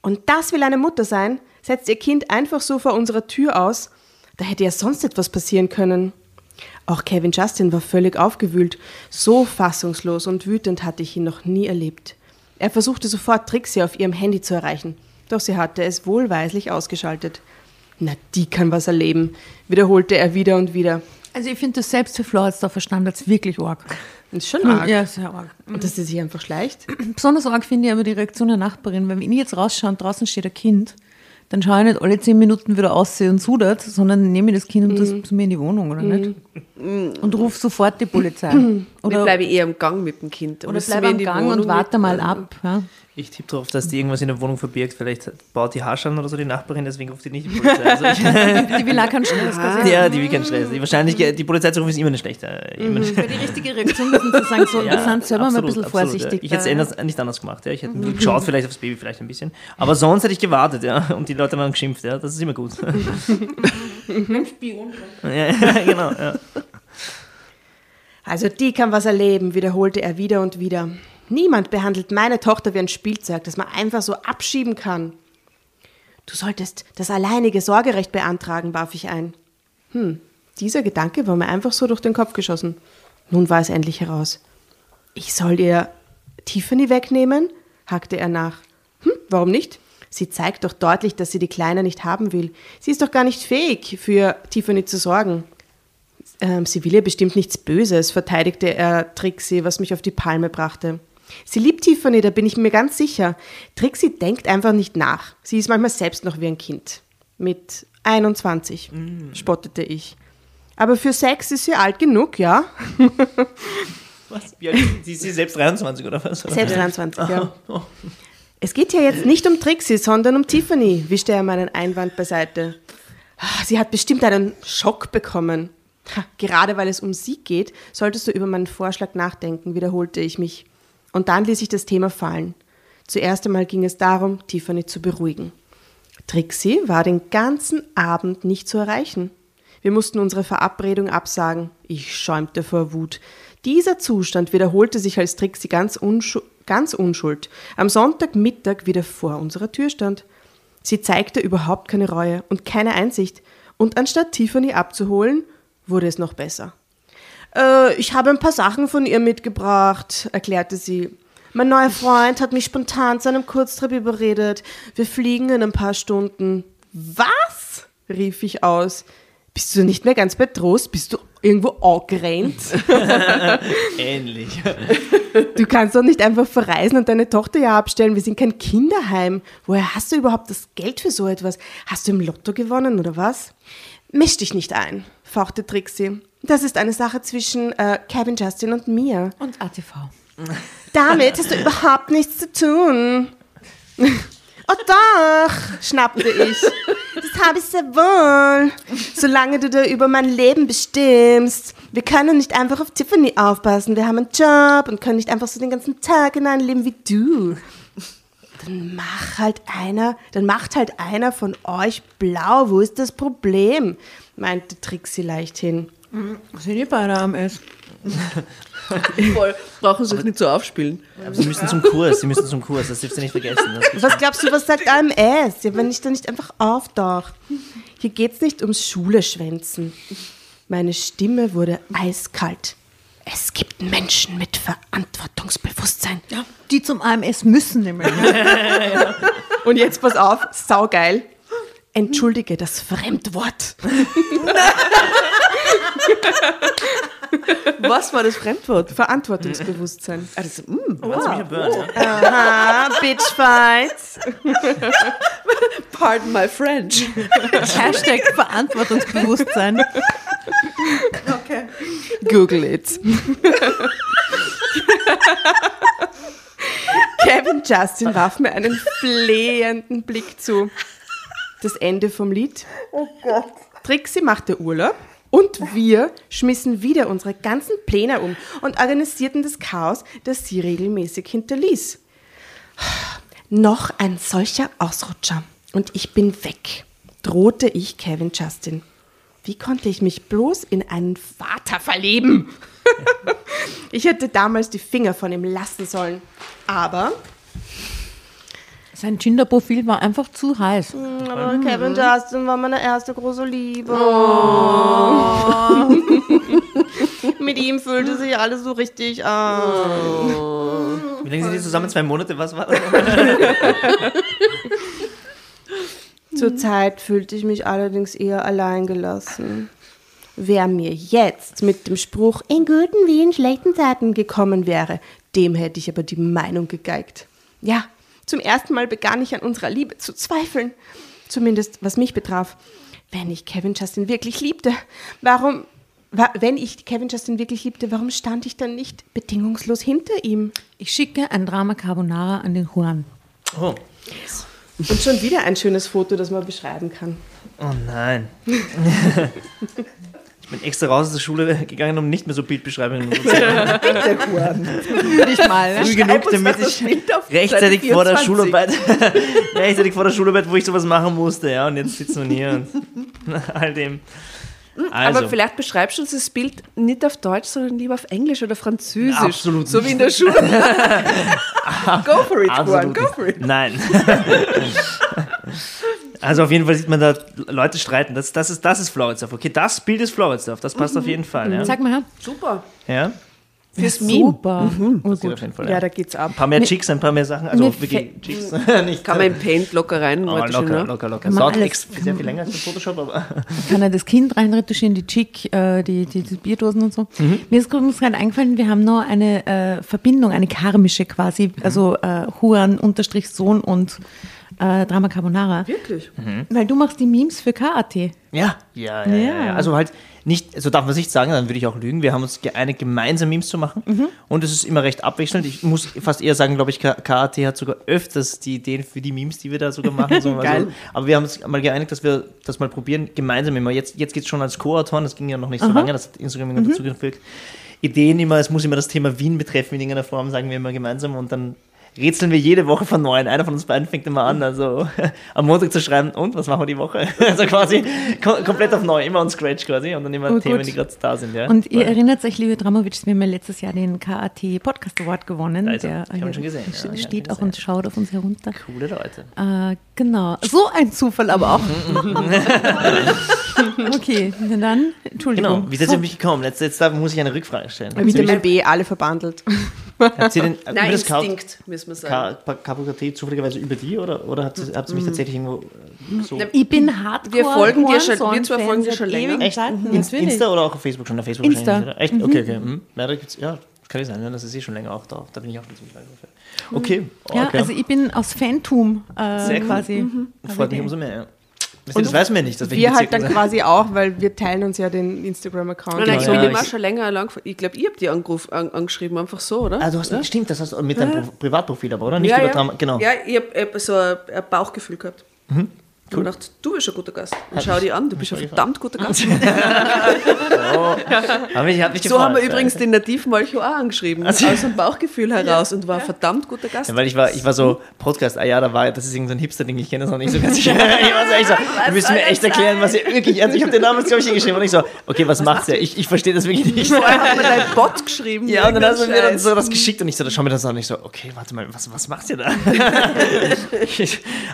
Und das will eine Mutter sein? Setzt ihr Kind einfach so vor unserer Tür aus? Da hätte ja sonst etwas passieren können. Auch Kevin Justin war völlig aufgewühlt. So fassungslos und wütend hatte ich ihn noch nie erlebt. Er versuchte sofort Trixie auf ihrem Handy zu erreichen, doch sie hatte es wohlweislich ausgeschaltet. Na, die kann was erleben, wiederholte er wieder und wieder. Also ich finde das selbst für Floridsdorfer Standards wirklich arg. Das ist schon arg. Ja, sehr arg. Und dass sie sich einfach schleicht. Besonders arg finde ich aber die Reaktion der Nachbarin, weil wenn ich jetzt rausschaue und draußen steht ein Kind, dann schaue ich nicht alle zehn Minuten wieder aus und sudert, sondern nehme ich das Kind und das zu mir in die Wohnung, oder nicht? Und rufe sofort die Polizei. Oder bleibe ich eher am Gang mit dem Kind. oder müssen bleib wir in am Gang Wohnung und warte mit- mal ab. Ja. Ich tippe darauf, dass die irgendwas in der Wohnung verbirgt. Vielleicht baut die Haarschalen oder so die Nachbarin, deswegen ruft die nicht die Polizei. Also Die will auch keinen Stress. quasi. ja, die will keinen Stress. Die, wahrscheinlich, die Polizei zu rufen ist immer nicht schlecht. äh, Immer nicht. Weil die richtige Reaktion müssen zu sagen, so, wir sind selber mal ein absolut, bisschen absolut, vorsichtig. Ja. Ich hätte es nicht anders gemacht. Ja. Ich hätte geschaut vielleicht aufs Baby vielleicht ein bisschen. Aber sonst hätte ich gewartet ja. und die Leute haben geschimpft. Ja. Das ist immer gut. ja, ja, genau. Ja. Also die kann was erleben, wiederholte er wieder und wieder. Niemand behandelt meine Tochter wie ein Spielzeug, das man einfach so abschieben kann. Du solltest das alleinige Sorgerecht beantragen, warf ich ein. Hm, dieser Gedanke war mir einfach so durch den Kopf geschossen. Nun war es endlich heraus. Ich soll ihr Tiffany wegnehmen? hakte er nach. Hm, warum nicht? Sie zeigt doch deutlich, dass sie die Kleine nicht haben will. Sie ist doch gar nicht fähig, für Tiffany zu sorgen. Ähm, sie will ihr bestimmt nichts Böses, verteidigte er Trixie, was mich auf die Palme brachte. Sie liebt Tiffany, da bin ich mir ganz sicher. Trixie denkt einfach nicht nach. Sie ist manchmal selbst noch wie ein Kind. Mit 21, spottete ich. Aber für Sex ist sie alt genug, ja? Was? Wie alt ist sie? Ist selbst 23 oder was? Selbst 23, ja. Es geht ja jetzt nicht um Trixie, sondern um Tiffany, wischte er meinen Einwand beiseite. Ah, Sie hat bestimmt einen Schock bekommen. Gerade weil es um sie geht, solltest du über meinen Vorschlag nachdenken, wiederholte ich mich. Und dann ließ ich das Thema fallen. Zuerst einmal ging es darum, Tiffany zu beruhigen. Trixie war den ganzen Abend nicht zu erreichen. Wir mussten unsere Verabredung absagen. Ich schäumte vor Wut. Dieser Zustand wiederholte sich, als Trixie ganz, unschu ganz unschuld am Sonntagmittag wieder vor unserer Tür stand. Sie zeigte überhaupt keine Reue und keine Einsicht. Und anstatt Tiffany abzuholen, wurde es noch besser. Äh, ich habe ein paar Sachen von ihr mitgebracht, erklärte sie. Mein neuer Freund hat mich spontan zu einem Kurztrip überredet. Wir fliegen in ein paar Stunden. Was? rief ich aus. Bist du nicht mehr ganz bei Trost? Bist du irgendwo angerannt? Ähnlich. Du kannst doch nicht einfach verreisen und deine Tochter ja abstellen. Wir sind kein Kinderheim. Woher hast du überhaupt das Geld für so etwas? Hast du im Lotto gewonnen oder was? Misch dich nicht ein, fauchte Trixie. Das ist eine Sache zwischen äh, Kevin Justin und mir. Und ATV. Damit hast du überhaupt nichts zu tun. Oh doch, schnappte ich. Das habe ich sehr wohl. Solange du da über mein Leben bestimmst. Wir können nicht einfach auf Tiffany aufpassen. Wir haben einen Job und können nicht einfach so den ganzen Tag in einem leben wie du. Dann mach halt einer, dann macht halt einer von euch blau. Wo ist das Problem? meinte Trixie leichthin. Sind die beide am S? Voll. Brauchen sich nicht so aufspielen. Aber sie müssen zum Kurs, sie müssen zum Kurs, das dürft ihr nicht vergessen. Das Was glaubst du, was sagt AMS? Ja, wenn ich da nicht einfach auftauche. Hier geht's nicht ums Schule schwänzen. Meine Stimme wurde eiskalt. Es gibt Menschen mit Verantwortungsbewusstsein. Ja, die zum AMS müssen nämlich. Und jetzt pass auf, saugeil. Entschuldige das Fremdwort. Was war das Fremdwort? Verantwortungsbewusstsein. Ah, das, mm, ein Burn, ja. Aha, Bitchfights. pardon my French. Hashtag Verantwortungsbewusstsein. Google it. Kevin Justin warf mir einen flehenden Blick zu. Das Ende vom Lied. Oh Gott. Trixie machte Urlaub und wir schmissen wieder unsere ganzen Pläne um und organisierten das Chaos, das sie regelmäßig hinterließ. Noch ein solcher Ausrutscher und ich bin weg, drohte ich Kevin Justin. Wie konnte ich mich bloß in einen Vater verlieben? ich hätte damals die Finger von ihm lassen sollen. Aber, Sein Tinder-Profil war einfach zu heiß. aber Kevin Justin war meine erste große Liebe. Mit ihm fühlte sich alles so richtig an. Wie lange sind die zusammen? Zwei Monate? Was war das? Zurzeit fühlte ich mich allerdings eher alleingelassen. Wer mir jetzt mit dem Spruch in guten wie in schlechten Zeiten gekommen wäre, dem hätte ich aber die Meinung gegeigt. Ja, zum ersten Mal begann ich an unserer Liebe zu zweifeln. Zumindest was mich betraf. Wenn ich Kevin Justin wirklich liebte, warum, wa- wenn ich Kevin Justin wirklich liebte, warum stand ich dann nicht bedingungslos hinter ihm? Ich schicke ein Drama Carbonara an den Juan. Oh. Und schon wieder ein schönes Foto, das man beschreiben kann. oh nein. ich bin extra raus aus der Schule gegangen, um nicht mehr so Bildbeschreibungen zu machen. Würde ich mal. Früh genug, damit ich rechtzeitig vor der Schularbeit, rechtzeitig vor der Schularbeit, wo ich sowas machen musste, ja, und jetzt sitzen wir hier und all dem. Also, Aber vielleicht beschreibst du uns das Bild nicht auf Deutsch, sondern lieber auf Englisch oder Französisch. Absolut So nicht. wie in der Schule. go for it, Juan, go for it. Nein. Also auf jeden Fall sieht man da Leute streiten. Das, das, ist, das ist Floridsdorf. Okay, das Bild ist Floridsdorf. Das passt auf jeden Fall. Ja? Sag mal her. Super. ja? Fürs Super. Das geht auf jeden Fall. Ja, Ja. da geht's ab. Ein paar mehr Chicks, ein paar mehr Sachen. Also wirklich Chicks. Nicht Kann man im Paint locker rein. Oh, locker, locker, locker. Alles- ex- sehr viel länger als Photoshop, aber kann er das Kind reinretuschieren, die Chick, äh, die, die, die Bierdosen und so. Mir ist uns gerade eingefallen, wir haben noch eine äh, Verbindung, eine karmische quasi, also äh, Huan unterstrich Sohn und äh, Drama Carbonara. Wirklich? Weil du machst die Memes für KAT. ja. Ja, ja, ja. Ja. ja. Also halt nicht, so darf man es nicht sagen, dann würde ich auch lügen. Wir haben uns geeinigt, gemeinsam Memes zu machen. Und es ist immer recht abwechselnd. Ich muss fast eher sagen, glaube ich, KAT hat sogar öfters die Ideen für die Memes, die wir da sogar machen. So, Geil. Also, aber wir haben uns mal geeinigt, dass wir das mal probieren, gemeinsam immer. Jetzt, jetzt geht es schon als Co-Autoren, das ging ja noch nicht so lange, das hat Instagram immer dazu gefügt. Ideen immer, es muss immer das Thema Wien betreffen in irgendeiner Form, sagen wir immer gemeinsam und dann rätseln wir jede Woche von neuem. Einer von uns beiden fängt immer an, also am Montag zu schreiben, und was machen wir die Woche? Also quasi kom komplett auf neu, immer on Scratch quasi und dann immer Oh, Themen, gut. die gerade da sind. Ja. Und ihr erinnert euch, liebe Dramovic, wir haben ja letztes Jahr den KAT Podcast Award gewonnen. Er. Der Ich hab ihn hier schon gesehen, ja, st- ich hab steht auch und schaut auf uns herunter. Coole Leute. Äh, genau. So ein Zufall aber auch. okay, dann, Entschuldigung. Genau, wie seid ihr auf mich gekommen? Jetzt, jetzt muss ich eine Rückfrage stellen. Vitamin mich- B, alle verbandelt. Habt ihr den, Nein, über das Ka- Instinkt, müssen wir sagen. Ka- KPKT zufälligerweise über die oder, oder habt ihr, habt ihr mich tatsächlich irgendwo äh, so... Ich bin hardcore. Wir folgen dir schon- wir zwei folgen dir schon länger. Echt? Zeiten, In. Insta oder auch auf Facebook schon? Auf Facebook Insta. Echt? Okay, okay. Mhm. Ja, da gibt's, ja, kann ich sein, ja, das ist eh schon länger auch da. Da bin ich auch schon ziemlich lange. Okay. Ja, okay. also ich bin aus Fantum äh, Sehr cool. quasi. Freut mich umso mehr, ja. Das weiß man ja nicht. dass Wir halt dann quasi auch, weil wir teilen uns ja den Instagram-Account. Nein, nein, ich bin ja, immer ich- schon länger lang. Ich glaube, ich hab die angeruf, an, angeschrieben, einfach so, oder? Ah, du hast, stimmt, das hast du mit deinem Pro- Privatprofil aber, oder? Nicht ja, über ja. Genau. Ja, ich habe hab so ein, ein Bauchgefühl gehabt. Mhm. Ich hab gedacht, du bist ein guter Gast. Und schau dich an, du bist ein verdammt guter Gast. Aber ich hat mich So haben wir gefreut, übrigens den Nativmolcho auch angeschrieben, aus einem Bauchgefühl heraus und war ein verdammt guter Gast. Ja, weil ich war, ich war so, Podcast, ah ja, da war, das ist irgendein so Hipster-Ding, ich kenne das noch nicht so ganz. ich war so echt so, ihr müsst mir echt erklären, was ihr wirklich, also ich habe den Namen jetzt, glaube ich, hier geschrieben und ich so, okay, was macht's ja? Ich, ich verstehe das wirklich nicht. Vorher hat mir dein Bot geschrieben. Ja, und dann hast du mir dann so das geschickt und ich so, da schauen wir das an und ich so, okay, warte mal, was, was macht ihr da?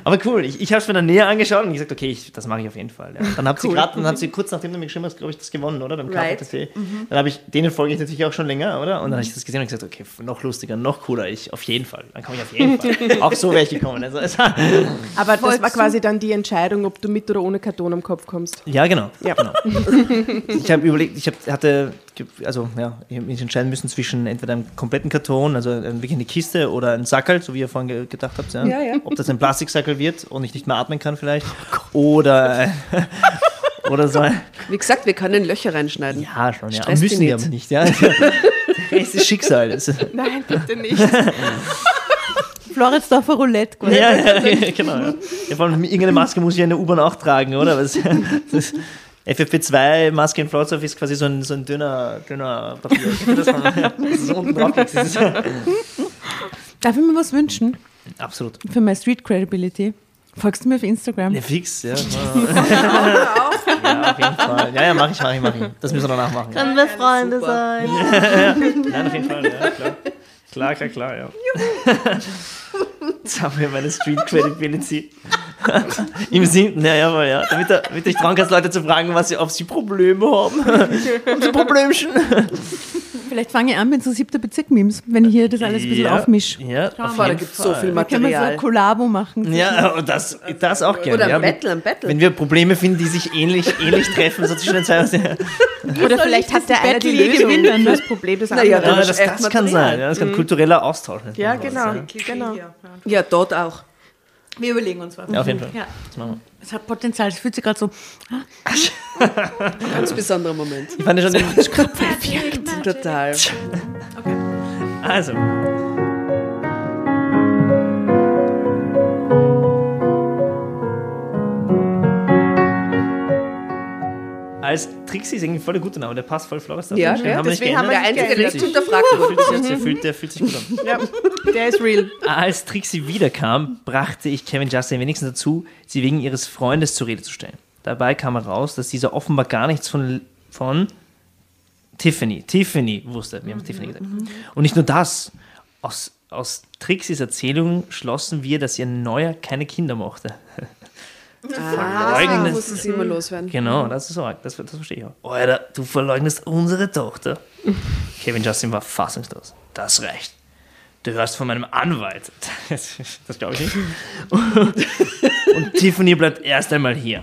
Aber cool, ich, ich habe es mir dann näher angeschaut und gesagt, okay, ich, das mache ich auf jeden Fall. Ja. Dann habt sie gerade, dann hat sie kurz nachdem du mir geschrieben hast, glaube ich, das gewonnen, oder? Beim Right. KPTC. Dann habe ich, denen folge ich natürlich auch schon länger, oder? Und dann habe ich das gesehen und gesagt, okay, noch lustiger, noch cooler, ich, auf jeden Fall. Dann komme ich auf jeden Fall. Auch so wäre ich gekommen. Also, war- Aber das war quasi dann die Entscheidung, ob du mit oder ohne Karton am Kopf kommst. Ja, genau. Ja. genau. Ich habe überlegt, ich hab, hatte, also ja, ich habe mich entscheiden müssen zwischen entweder einem kompletten Karton, also äh, wirklich eine Kiste oder ein Sackel, so wie ihr vorhin ge gedacht habt, ja? Ja, ja. ob das ein Plastiksackel wird und ich nicht mehr atmen kann vielleicht, oder, äh, oder so Wie gesagt, wir können Löcher reinschneiden. ja schon, ja, Stress müssen wir nicht. aber nicht, ja. Rest ist Schicksal. Das ist, Nein, bitte nicht. Floridsdorfer Roulette. quasi. ja, ja, genau. Ja. Ja, vor allem irgendeine Maske muss ich ja in der U-Bahn auch tragen, oder? Was, das, FFP2-Maske in Flotsdorf ist quasi so ein, so ein dünner, dünner Papier. Das, man, das ist so unten drauf liegt. Das ist, Darf ich mir was wünschen absolut. für meine Street Credibility? Folgst du mir auf Instagram? Ja, fix, ja. ja, auf jeden Fall. Ja, ja, mach ich, mach ich, mach ich. Das müssen wir danach machen. Ja. Können wir Freunde sein? Nein, auf jeden Fall, ja, klar. Klar, klar, klar, ja. Jetzt haben wir meine Street Credibility. Im Sinn, naja, aber ja, damit, er- damit ich trauen kannst, Leute zu fragen, was sie, ob sie Probleme haben. haben sie Problemchen? Vielleicht fange ich an mit so siebter Bezirk-Memes, wenn ich hier das alles ein bisschen ja, aufmische. Ja, auf da gibt es so viel Da können wir so ein Material. Kollabo machen. Ja, und das, das auch gerne. Oder ein ja. Battle, ein Battle. Wenn wir Probleme finden, die sich ähnlich, ähnlich treffen, so zwischen den zwei. Oder vielleicht hat der eine die Battle je Lösung gewinnen, ne? das Problem des Naja, anderen. Ja, ist das, das kann Material. sein. Ja, das kann kultureller Austausch. Ja, sowas, genau. Ja. Ja, dort auch. Wir überlegen uns was. Ja, auf jeden Fall. Ja. Das machen wir. Es hat Potenzial, es fühlt sich gerade so. Ganz besonderer Moment. Ich fand ja schon den. Total. Also. Als Trixie ist irgendwie voll der gute Name, der passt voll Flores. Ja, ja, haben wir deswegen haben geändert. Der Einzige, der nicht hinterfragt wurde. Der fühlt, der fühlt sich gut an. Ja, der ist real. Als Trixie wiederkam, brachte ich Kevin Justin wenigstens dazu, sie wegen ihres Freundes zur Rede zu stellen. Dabei kam heraus, dass dieser offenbar gar nichts von, von Tiffany, Tiffany wusste. Wir haben Tiffany gesagt. Und nicht nur das. Aus, aus Trixies Erzählung schlossen wir, dass ihr Neuer keine Kinder mochte. Ah, Verleugnet. muss es immer loswerden. Genau, das ist so arg. Das, das verstehe ich auch. Alter, du verleugnest unsere Tochter. Kevin Justin war fassungslos. Das reicht. Du hörst von meinem Anwalt. Das, das glaube ich nicht. Und Tiffany bleibt erst einmal hier.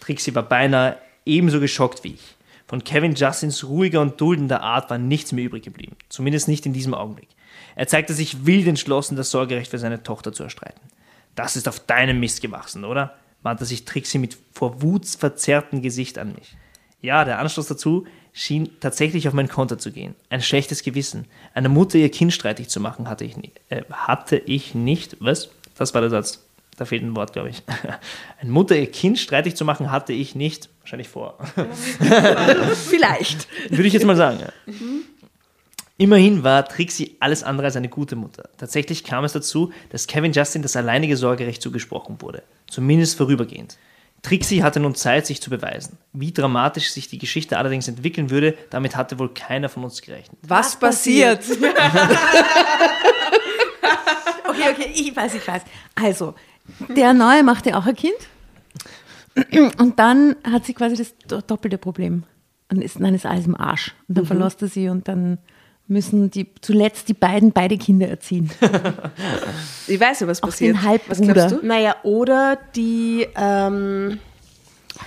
Trixie war beinahe ebenso geschockt wie ich. Von Kevin Justins ruhiger und duldender Art war nichts mehr übrig geblieben. Zumindest nicht in diesem Augenblick. Er zeigte sich wild entschlossen, das Sorgerecht für seine Tochter zu erstreiten. Das ist auf deinem Mist gewachsen, oder? Wandte sich Trixie mit vor Wut verzerrtem Gesicht an mich. Ja, der Anstoß dazu schien tatsächlich auf mein Konto zu gehen. Ein schlechtes Gewissen. Eine Mutter ihr Kind streitig zu machen, hatte ich, nie, äh, hatte ich nicht. Was? Das war der Satz. Da fehlt ein Wort, glaube ich. Eine Mutter ihr Kind streitig zu machen, hatte ich nicht. Wahrscheinlich vor. Vielleicht. Würde ich jetzt mal sagen. Ja. Immerhin war Trixie alles andere als eine gute Mutter. Tatsächlich kam es dazu, dass Kevin Justin das alleinige Sorgerecht zugesprochen wurde. Zumindest vorübergehend. Trixie hatte nun Zeit, sich zu beweisen. Wie dramatisch sich die Geschichte allerdings entwickeln würde, damit hatte wohl keiner von uns gerechnet. Was passiert? Okay, okay, ich weiß, ich weiß. Also, der Neue machte auch ein Kind. Und dann hat sie quasi das do- doppelte Problem. Und ist, dann ist alles im Arsch. Und dann verlässt er sie und dann müssen die zuletzt die beiden beide Kinder erziehen. Ich weiß ja, was Auch passiert. den Halbbruder. Was glaubst du? Naja, oder die, ähm,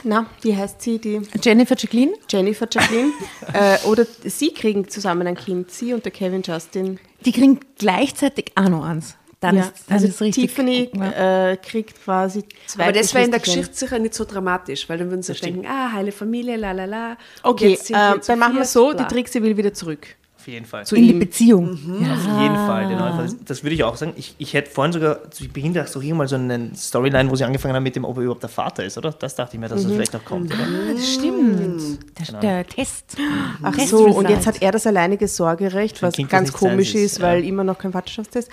na, wie heißt sie? Die Jennifer Jacqueline? Jennifer Jacqueline. äh, oder sie kriegen zusammen ein Kind, sie und der Kevin Justin. Die kriegen gleichzeitig auch noch eins. dann ja. ist dann also ist richtig. Tiffany äh, kriegt quasi zwei Aber das wäre in der. Geschichte sicher nicht so dramatisch, weil dann würden sie denken, ah, heile Familie, la la la. Okay, jetzt sind wir äh, dann machen wir so, bla. die Trixie will wieder zurück. Auf jeden Fall. Zu in die. Beziehung. Auf jeden Fall, den neuen Fall. Das- würde ich auch sagen. Ich, ich hätte vorhin sogar zu Beginn gedacht, doch hier mal so eine Storyline, wo sie angefangen haben mit dem, ob er überhaupt der Vater ist, oder? Das dachte ich mir, dass das vielleicht noch kommt, oder? Ah, das stimmt. Der, der Test. Ach Test so, und jetzt hat er das alleinige Sorgerecht, was Kind, das ganz komisch ist, ist, ja. weil immer noch kein Vaterschaftstest.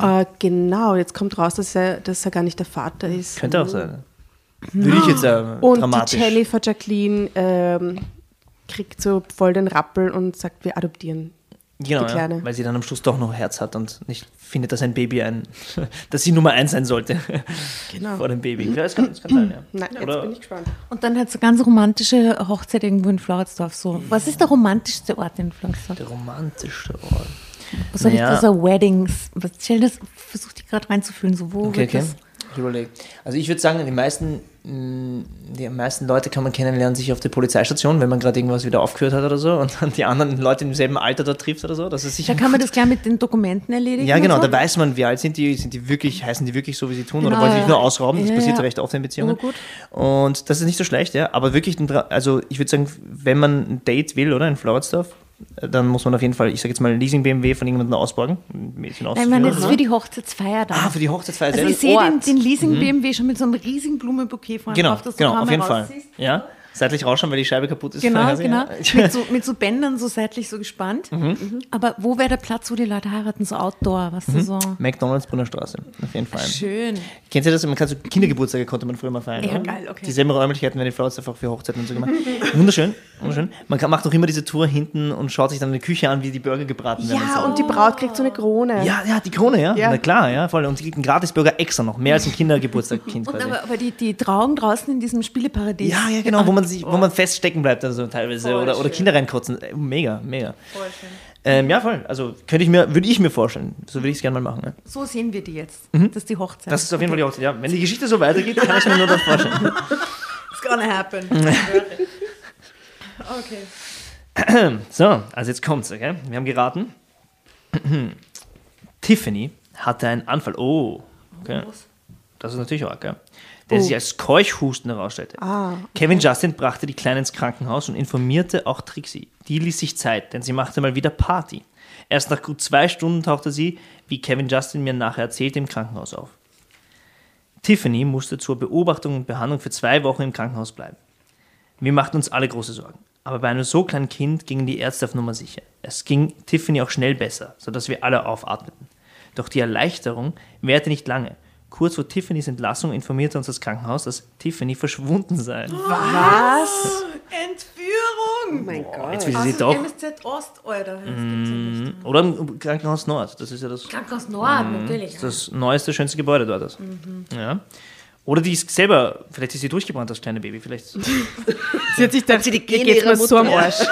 Äh, genau, jetzt kommt raus, dass er, dass er gar nicht der Vater ist. Könnte auch sein. Würde ich jetzt äh, Und dramatisch. die Jennifer Jacqueline ähm, kriegt so voll den Rappel und sagt, wir adoptieren. Genau, die ja, Kleine. weil sie dann am Schluss doch noch Herz hat und nicht findet, dass ein Baby ein, dass sie Nummer eins sein sollte Genau. vor dem Baby. Ja, das kann, das kann sein, ja. Nein, jetzt Oder- bin ich gespannt. Und dann hat so ganz romantische Hochzeit irgendwo in Floridsdorf. So. Was ist der romantischste Ort in Floridsdorf? Der romantischste Ort. Was soll Naja. ich da so Weddings? Was, stell das, versuch dich gerade reinzufühlen. So, wo Okay, wird okay. das? Ich überlege. Also ich würde sagen, die meisten, die meisten Leute kann man kennenlernen sich auf der Polizeistation, wenn man gerade irgendwas wieder aufgehört hat oder so und dann die anderen Leute im selben Alter dort trifft oder so. Das ist sicher Da kann man das gleich mit den Dokumenten erledigen. Ja, genau, so. da weiß man, wie alt sind die, sind die wirklich, heißen die wirklich so, wie sie tun, oder Genau, wollen sie ja. sich nur ausrauben? Das Ja, passiert ja. recht oft in Beziehungen. Gut. Und das ist nicht so schlecht, ja. Aber wirklich, also ich würde sagen, wenn man ein Date will, oder in Floridsdorf, dann muss man auf jeden Fall, ich sage jetzt mal, ein Leasing-BMW von jemandem ausborgen. Nein, das ist für die Hochzeitsfeier da. Ah, für die Hochzeitsfeier also ich sehe den, den Leasing-BMW schon mit so einem riesigen Blumenbouquet vorne Genau, drauf, dass du genau, auf jeden Fall. Ja, seitlich rausschauen, weil die Scheibe kaputt ist. Genau, genau. Mit so, mit so Bändern so seitlich so gespannt. Mhm. Aber wo wäre der Platz, wo die Leute heiraten? So Outdoor, was du so. McDonalds Brunner Straße, auf jeden Fall. Schön. Kennt ihr das? Man kann so Kindergeburtstage konnte man früher mal feiern. Ja, oder? geil, okay. Dieselben Räumlichkeiten werden in Floridsdorf auch für Hochzeiten und so gemacht. Wunderschön, wunderschön. Man kann, macht auch immer diese Tour hinten und schaut sich dann in der Küche an, wie die Burger gebraten werden. Ja, und und die Braut kriegt so eine Krone. so. ja, ja, die Krone, ja. Ja. Na klar, ja, voll. Und sie kriegt einen Gratisburger extra noch, mehr als ein Kindergeburtstagskind Und aber, aber die, die Trauung draußen in diesem Spieleparadies. Ja, ja, genau, wo man, sich, wo man feststecken bleibt, also teilweise. Voll Oder, oder schön. Kinder reinkotzen. Äh, Mega, mega. Ähm, ja, voll. Also könnte ich mir, würde ich mir vorstellen. So würde ich es gerne mal machen. Ja. So sehen wir die jetzt. Das ist die Hochzeit. Mhm. Das ist auf jeden Fall die Hochzeit. Ja, wenn die Geschichte so weitergeht, kann ich mir nur das vorstellen. It's gonna happen. okay. So, also jetzt kommt's, okay? Wir haben geraten. Tiffany hatte einen Anfall. Oh, okay. Das ist natürlich arg, ja. Der sich als Keuchhusten herausstellte. Kevin Justin brachte die Kleine ins Krankenhaus und informierte auch Trixie. Die ließ sich Zeit, denn sie machte mal wieder Party. Erst nach gut zwei Stunden tauchte sie, wie Kevin Justin mir nachher erzählte, im Krankenhaus auf. Tiffany musste zur Beobachtung und Behandlung für zwei Wochen im Krankenhaus bleiben. Wir machten uns alle große Sorgen. Aber bei einem so kleinen Kind gingen die Ärzte auf Nummer sicher. Es ging Tiffany auch schnell besser, sodass wir alle aufatmeten. Doch die Erleichterung währte nicht lange. Kurz vor Tiffany's Entlassung informierte uns das Krankenhaus, dass Tiffany verschwunden sei. Entführung! Oh mein Gott. Jetzt will sie Also doch. MSZ Ost, Alter. Ja nicht. Oder im Krankenhaus Nord. Das ist ja das, Krankenhaus Nord, natürlich. das neueste, schönste Gebäude dort. Ist. Ja. Oder die ist selber, vielleicht ist sie durchgebrannt, das kleine Baby. Vielleicht Sie hat sich dann, sie die Gene geht's ihrer mir so am. Arsch.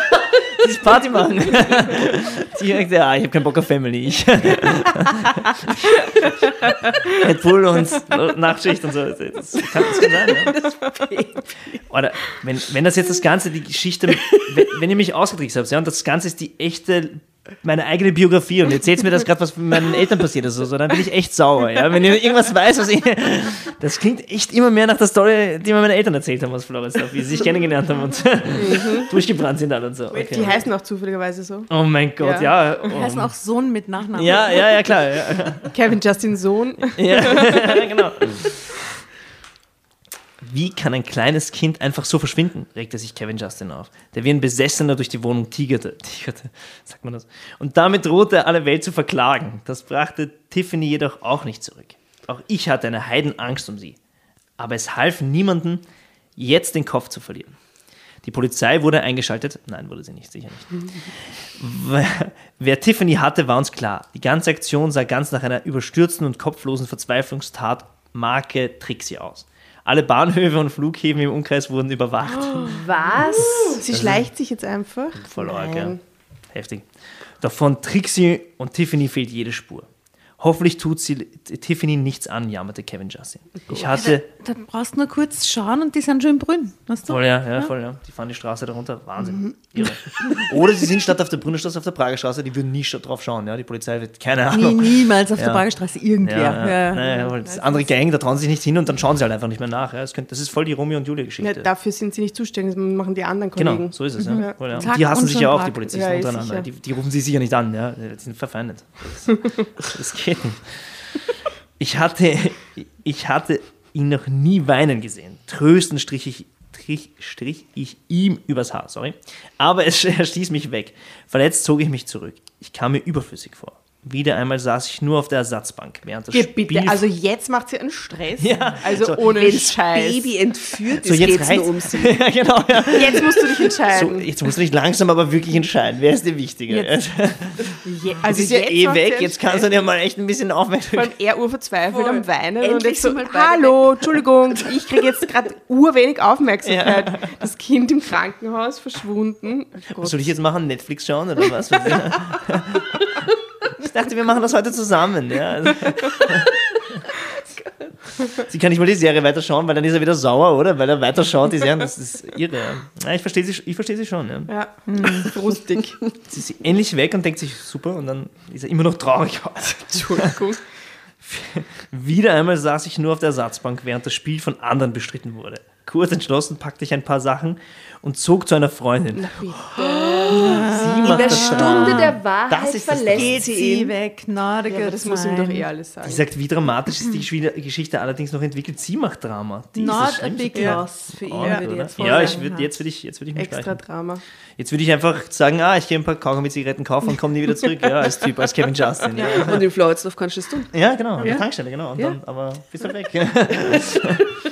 die Party machen. Direkt, ja, ich habe keinen Bock auf Family. Ich Red Bull und Nachtschicht und so. Das kann, das kann sein, ja. Oder wenn, wenn das jetzt das Ganze, die Geschichte, wenn, wenn ihr mich ausgetrickst habt, ja, und das Ganze ist die echte, meine eigene Biografie und ihr erzählt mir das gerade, was mit meinen Eltern passiert ist, so, so, dann bin ich echt sauer, ja. Wenn ihr irgendwas weiß, was ich, das klingt echt immer mehr nach der Story, die mir meine Eltern erzählt haben aus Floridsdorf, wie sie sich kennengelernt haben und durchgebrannt sind alle und so. Okay. Die heißen auch zufälligerweise so. Oh mein Gott, ja. Die heißen Oh. auch Sohn mit Nachnamen. Ja, ja, ja, klar. Ja, Kevin Justin Sohn. ja genau. Wie kann ein kleines Kind einfach so verschwinden? regte sich Kevin Justin auf, der wie ein Besessener durch die Wohnung tigerte. Tigerte, sagt man das. Und damit drohte er alle Welt zu verklagen. Das brachte Tiffany jedoch auch nicht zurück. Auch ich hatte eine Heidenangst um sie. Aber es half niemandem, jetzt den Kopf zu verlieren. Die Polizei wurde eingeschaltet. Nein, wurde sie nicht, sicher nicht. Wer- Tiffany hatte, war uns klar. Die ganze Aktion sah ganz nach einer überstürzten und kopflosen Verzweiflungstat Marke Trixie aus. Alle Bahnhöfe und Flughäfen im Umkreis wurden überwacht. Was? Sie schleicht sich jetzt einfach. Voll arg, ja. Heftig. Doch von Trixie und Tiffany fehlt jede Spur. Hoffentlich tut sie Tiffany nichts an, jammerte Kevin Justin. Ich hatte, da brauchst du nur kurz schauen und die sind schon im Brünn. Weißt du? Voll, ja, ja, voll, ja. Die fahren die Straße darunter. Wahnsinn. Irre. Oder sie sind statt auf der Brünnenstraße auf der Prager Straße, die würden nie drauf schauen. Ja. Die Polizei wird, keine Nie, Ahnung. niemals auf Ja. der Pragerstraße irgendwer. Ja, ja. Ja. Ja, ja, weil das andere Gang, da trauen sie sich nicht hin und dann schauen sie halt einfach nicht mehr nach. Ja. Das, könnte, das ist voll die Romeo und Julia Ja, Geschichte. dafür sind sie nicht zuständig, das machen die anderen Kollegen. Genau, so ist es. Ja. Voll, ja. Die hassen sich ja auch, die Polizisten Ja, ist untereinander. Die, die rufen sie sicher nicht an, ja. Die sind verfeindet. Das, das geht nicht. Ich hatte, ich hatte ihn noch nie weinen gesehen. Tröstend strich ich, strich, strich ich ihm übers Haar, sorry. Aber es, er stieß mich weg. Verletzt zog ich mich zurück. Ich kam mir überflüssig vor. Wieder einmal saß ich nur auf der Ersatzbank, während das Geh Spiel... bitte, also jetzt macht sie einen Stress. Ja, also so, ohne Scheiß. Baby entführt so, jetzt geht's um sie. ja, genau, ja. Jetzt musst du dich So, entscheiden. jetzt musst du dich langsam aber wirklich entscheiden. Wer ist dir wichtiger? Jetzt. Je, Also ist ja eh weg, jetzt kannst du dir mal echt ein bisschen Vor aufmerksam. allem er urverzweifelt am Weinen und ich so, hallo, Entschuldigung, ich kriege jetzt gerade urwenig Aufmerksamkeit. Das Kind im Krankenhaus verschwunden. Oh. Was soll ich jetzt machen? Netflix schauen oder was? Ich dachte, wir machen das heute zusammen. Ja. Also- Sie kann nicht mal die Serie weiterschauen, weil dann ist er wieder sauer, oder? Weil er weiterschaut, die Serie, das ist irre. Ja, ich verstehe sie, ich verstehe sie schon. Ja. Ja, frustig. Sie ist endlich weg und denkt sich, super, und dann ist er immer noch traurig. Entschuldigung. Wieder einmal saß ich nur auf der Ersatzbank, während das Spiel von anderen bestritten wurde. Kurz entschlossen packte ich ein paar Sachen und zog zu einer Freundin. Sie In macht der das Stunde der Das Wahrheit ist das verlässt Geht sie sie ihn. weg, na, Ja, das muss ihm doch eh alles sagen. Die sagt, wie dramatisch ist die Geschichte allerdings noch entwickelt. Sie macht Drama. Die ist das Not a big Ja. loss für ihn, Oh, würde ich jetzt ja, ich würd, jetzt würde ich, jetzt würd ich mich Extra streichen. Drama. Jetzt würde ich einfach sagen, ah, ich gehe ein paar Kaugummi-Zigaretten kaufen und komme nie wieder zurück. Ja, als Typ, als Kevin Justin. Ja, Und in Floridsdorf kannst du es tun. ja genau, an der Tankstelle, genau. Und Ja. dann, aber bist halt weg.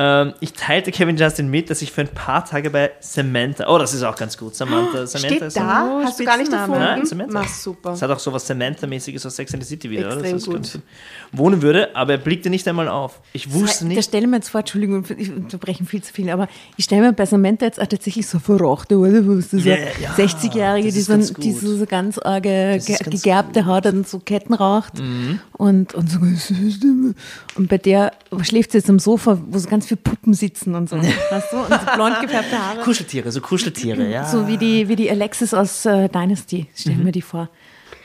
ähm, ich teilte Kevin Justin mit, dass ich für ein paar Tage bei Samantha, oh, das ist auch ganz gut, Samantha, Samantha Steht ist da? Oh, Hast du gar nicht erfunden? Nein, Samantha. Mach super. Es hat auch so was Samantha-mäßiges aus Sex and the City wieder, oder? Extrem Das ist gut. ganz Wohnen würde, aber er blickte nicht einmal auf. Ich wusste Da nicht. stelle ich mir jetzt vor, Entschuldigung, ich unterbreche viel zu viel, aber ich stelle mir bei Samantha jetzt auch tatsächlich so verrochte, oder? Ist das Ja, so ja, 60-Jährige, das die so, ganz gut. die so, so ganz arge, Das ge ganz gegerbte Haut und so Ketten raucht. Und, und so und bei der schläft sie jetzt am Sofa, wo so ganz viele Puppen sitzen und so. weißt du? Und so blond gefärbte Haare. Kuscheltiere, so Kuscheltiere, ja. So wie die, wie die Alexis aus äh, Dynasty, stell Mhm. mir die vor.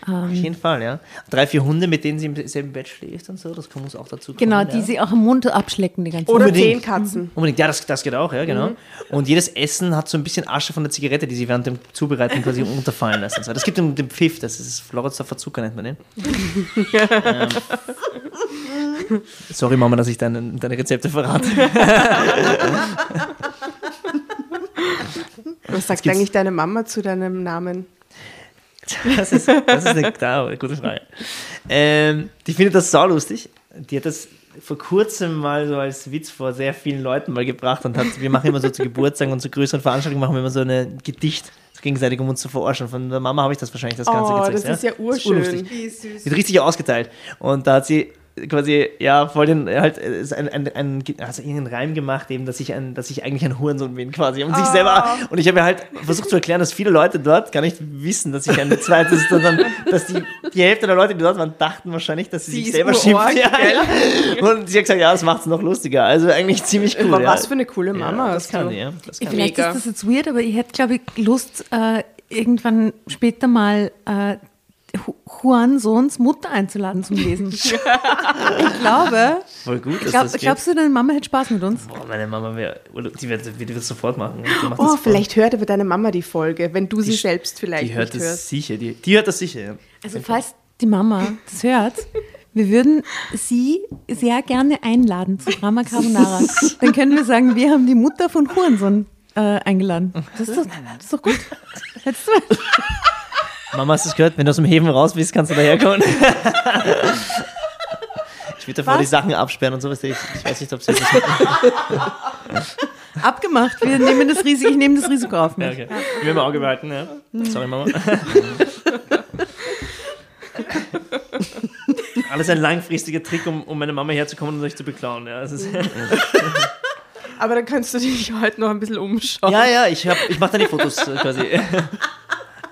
Auf jeden Fall, ja. Drei, vier Hunde, mit denen sie im selben Bett schläft und so, das muss auch dazu kommen. Genau, ja. die sie auch im Mund abschlecken die ganze Oder Zeit. Unbedingt. zehn Katzen. Unbedingt, ja, das, das geht auch, ja, genau. Und jedes Essen hat so ein bisschen Asche von der Zigarette, die sie während dem Zubereiten quasi unterfallen lassen. So, Das gibt den, den Pfiff, das ist Floridsdorfer Zucker, nennt man den. ähm. Sorry, Mama, dass ich deine, deine Rezepte verrate. Was sagt eigentlich deine Mama zu deinem Namen? Das ist, das ist eine, klar, eine gute Frage. Ähm, die findet das saulustig. Die hat das vor kurzem mal so als Witz vor sehr vielen Leuten mal gebracht und hat, wir machen immer so zu Geburtstagen und zu größeren Veranstaltungen machen wir immer so ein Gedicht gegenseitig, um uns zu verarschen. Von der Mama habe ich das wahrscheinlich das Ganze Oh, gezeigt. das ist ja urschön. urlustig. Die hat richtig ausgeteilt. Und da hat sie quasi, ja, voll den, halt, äh, ist ein, ein, ein, also irgendeinen Reim gemacht, eben, dass ich, ein, dass ich eigentlich ein Hurensohn bin, quasi, um sich selber, und ich habe mir halt versucht zu erklären, dass viele Leute dort gar nicht wissen, dass ich ein zweites, sondern, dass die, die Hälfte der Leute, die dort waren, dachten wahrscheinlich, dass sie, Sie sich selber schimpft. Ja. Und sie hat gesagt, ja, das macht es noch lustiger. Also eigentlich ziemlich cool. Aber ja. was für eine coole Mama ja, das hast kann du. ja. Das kann ich. Vielleicht Mega. ist das jetzt weird, aber ich hätte, glaube ich, Lust, äh, irgendwann später mal äh, Juan Sohns Mutter einzuladen zum Lesen. ich glaube, Voll gut, dass glaub, glaubst du, deine Mama hätte Spaß mit uns? Boah, meine Mama wäre, die wird, die wird das sofort machen. Die, Oh, vielleicht hört aber deine Mama die Folge, wenn du sie selbst vielleicht die hört nicht das hörst. sicher. Die, die hört das sicher, ja. Also falls die Mama das hört, wir würden sie sehr gerne einladen zu Drama Carbonara. Dann können wir sagen, wir haben die Mutter von Hurensohn äh, eingeladen. Das ist, doch, das ist doch gut. Hättest du Mama, hast du es gehört? Wenn du aus dem Häfen raus bist, kannst du daherkommen. ich würde davor Was? die Sachen absperren und sowas. Ich, ich weiß nicht, ob sie das abgemacht. Wir nehmen das Risiko, ich nehme das Risiko auf ja, mich. okay. Wir haben Auge behalten, ja. Sorry, Mama. Alles ein langfristiger Trick, um, um meine Mama herzukommen und euch zu beklauen. Ja, Aber dann kannst du dich heute noch ein bisschen umschauen. ja, ja ich, hab- ich mache da die Fotos äh, quasi.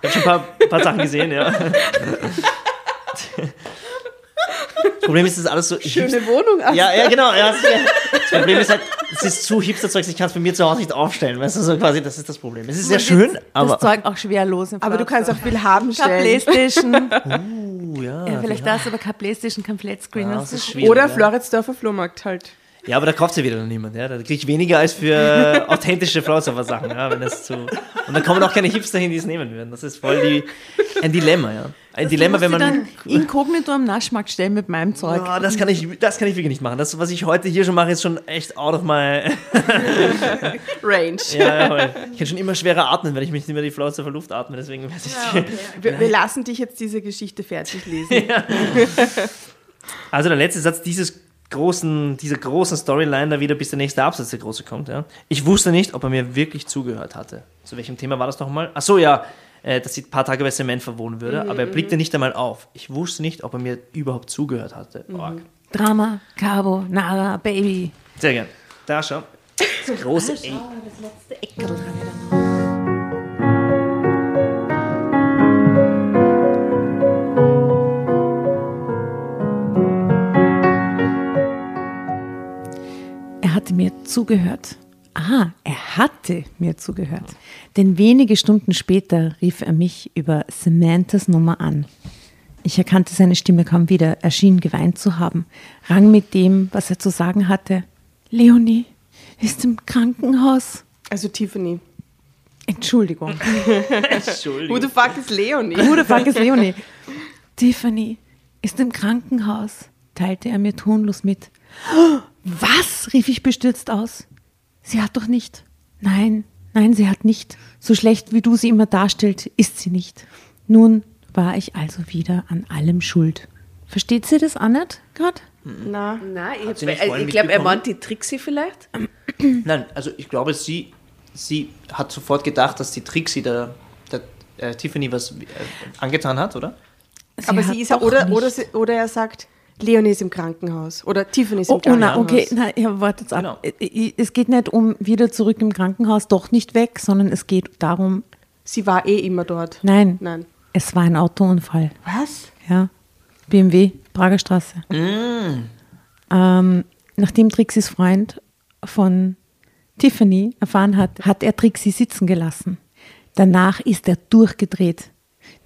Ich habe schon ein paar, paar Sachen gesehen, ja. Das Problem ist, das ist alles so. Schöne Wohnung. Asta. Ja, ja, genau. Ja, das, das Problem ist halt, es ist zu Hipster-Zeug, ich kann es bei mir zu Hause nicht aufstellen. Weißt du, so quasi, das ist das Problem. Es ist sehr schön, aber. das Zeug auch schwer los. im Aber du kannst auch viel haben stellen. Playstation. Uh, ja, ja, vielleicht das, aber kein Playstation, kein Flatscreen. Ja, das das ist ist schwierig. Oder ja. Floridsdorfer Flohmarkt halt. Ja, aber da kauft ja wieder noch niemand. Ja? Da kriege ich weniger als für authentische Flauserfer Sachen. Ja? Wenn das zu und dann kommen auch keine Hipster hin, die es nehmen würden. Das ist voll die, ein Dilemma. Ja? Ein Dilemma, wenn man. dann inkognito am Naschmarkt stellen mit meinem Zeug. Ja, das kann ich, das kann ich wirklich nicht machen. Das, was ich heute hier schon mache, ist schon echt out of my. Range. ja, ja, ich kann schon immer schwerer atmen, wenn ich mich nicht mehr die Flauserfer Luft atme. Deswegen weiß ich Wir, wir lassen dich jetzt diese Geschichte fertig lesen. Also der letzte Satz dieses großen, dieser großen Storyline da wieder, bis der nächste Absatz, der große kommt. Ja. Ich wusste nicht, ob er mir wirklich zugehört hatte. Zu welchem Thema war das nochmal? Ach so, ja, äh, dass sie ein paar Tage bei Cement verwohnen würde, aber er blickte nicht einmal auf. Ich wusste nicht, ob er mir überhaupt zugehört hatte. Org. Drama, Cabo, Nara, Baby. Sehr gern. Da schau. Das große Ey. Er hatte mir zugehört. Aha, er hatte mir zugehört. Denn wenige Stunden später rief er mich über Samanthas Nummer an. Ich erkannte seine Stimme kaum wieder. Er schien geweint zu haben, rang mit dem, was er zu sagen hatte. Leonie ist im Krankenhaus. Also Tiffany. Entschuldigung. Who the fuck is Leonie? Who the fuck is Leonie? Tiffany ist im Krankenhaus, teilte er mir tonlos mit. Was? rief ich bestürzt aus. Sie hat doch nicht. Nein, nein, sie hat nicht. So schlecht, wie du sie immer darstellt, ist sie nicht. Nun war ich also wieder an allem schuld. Versteht sie das auch nicht gerade? Na, Nein, ich, sie ich glaube, er meint die Trixie vielleicht. Nein, also ich glaube, sie, sie hat sofort gedacht, dass die Trixie der, der äh, Tiffany was äh, angetan hat, oder? aber hat sie ist ja, oder, nicht. oder, sie, oder er sagt, Leonie ist im Krankenhaus. Oder Tiffany ist im Oh, oh Krankenhaus. na, okay, na, ja, wartet ab. Genau. Es geht nicht um wieder zurück im Krankenhaus, doch nicht weg, sondern es geht darum, Sie war eh immer dort. nein, Nein. es war ein Autounfall. Was? Ja, BMW, Prager Straße. Ähm, nachdem Trixis Freund von Tiffany erfahren hat, hat er Trixie sitzen gelassen. Danach ist er durchgedreht.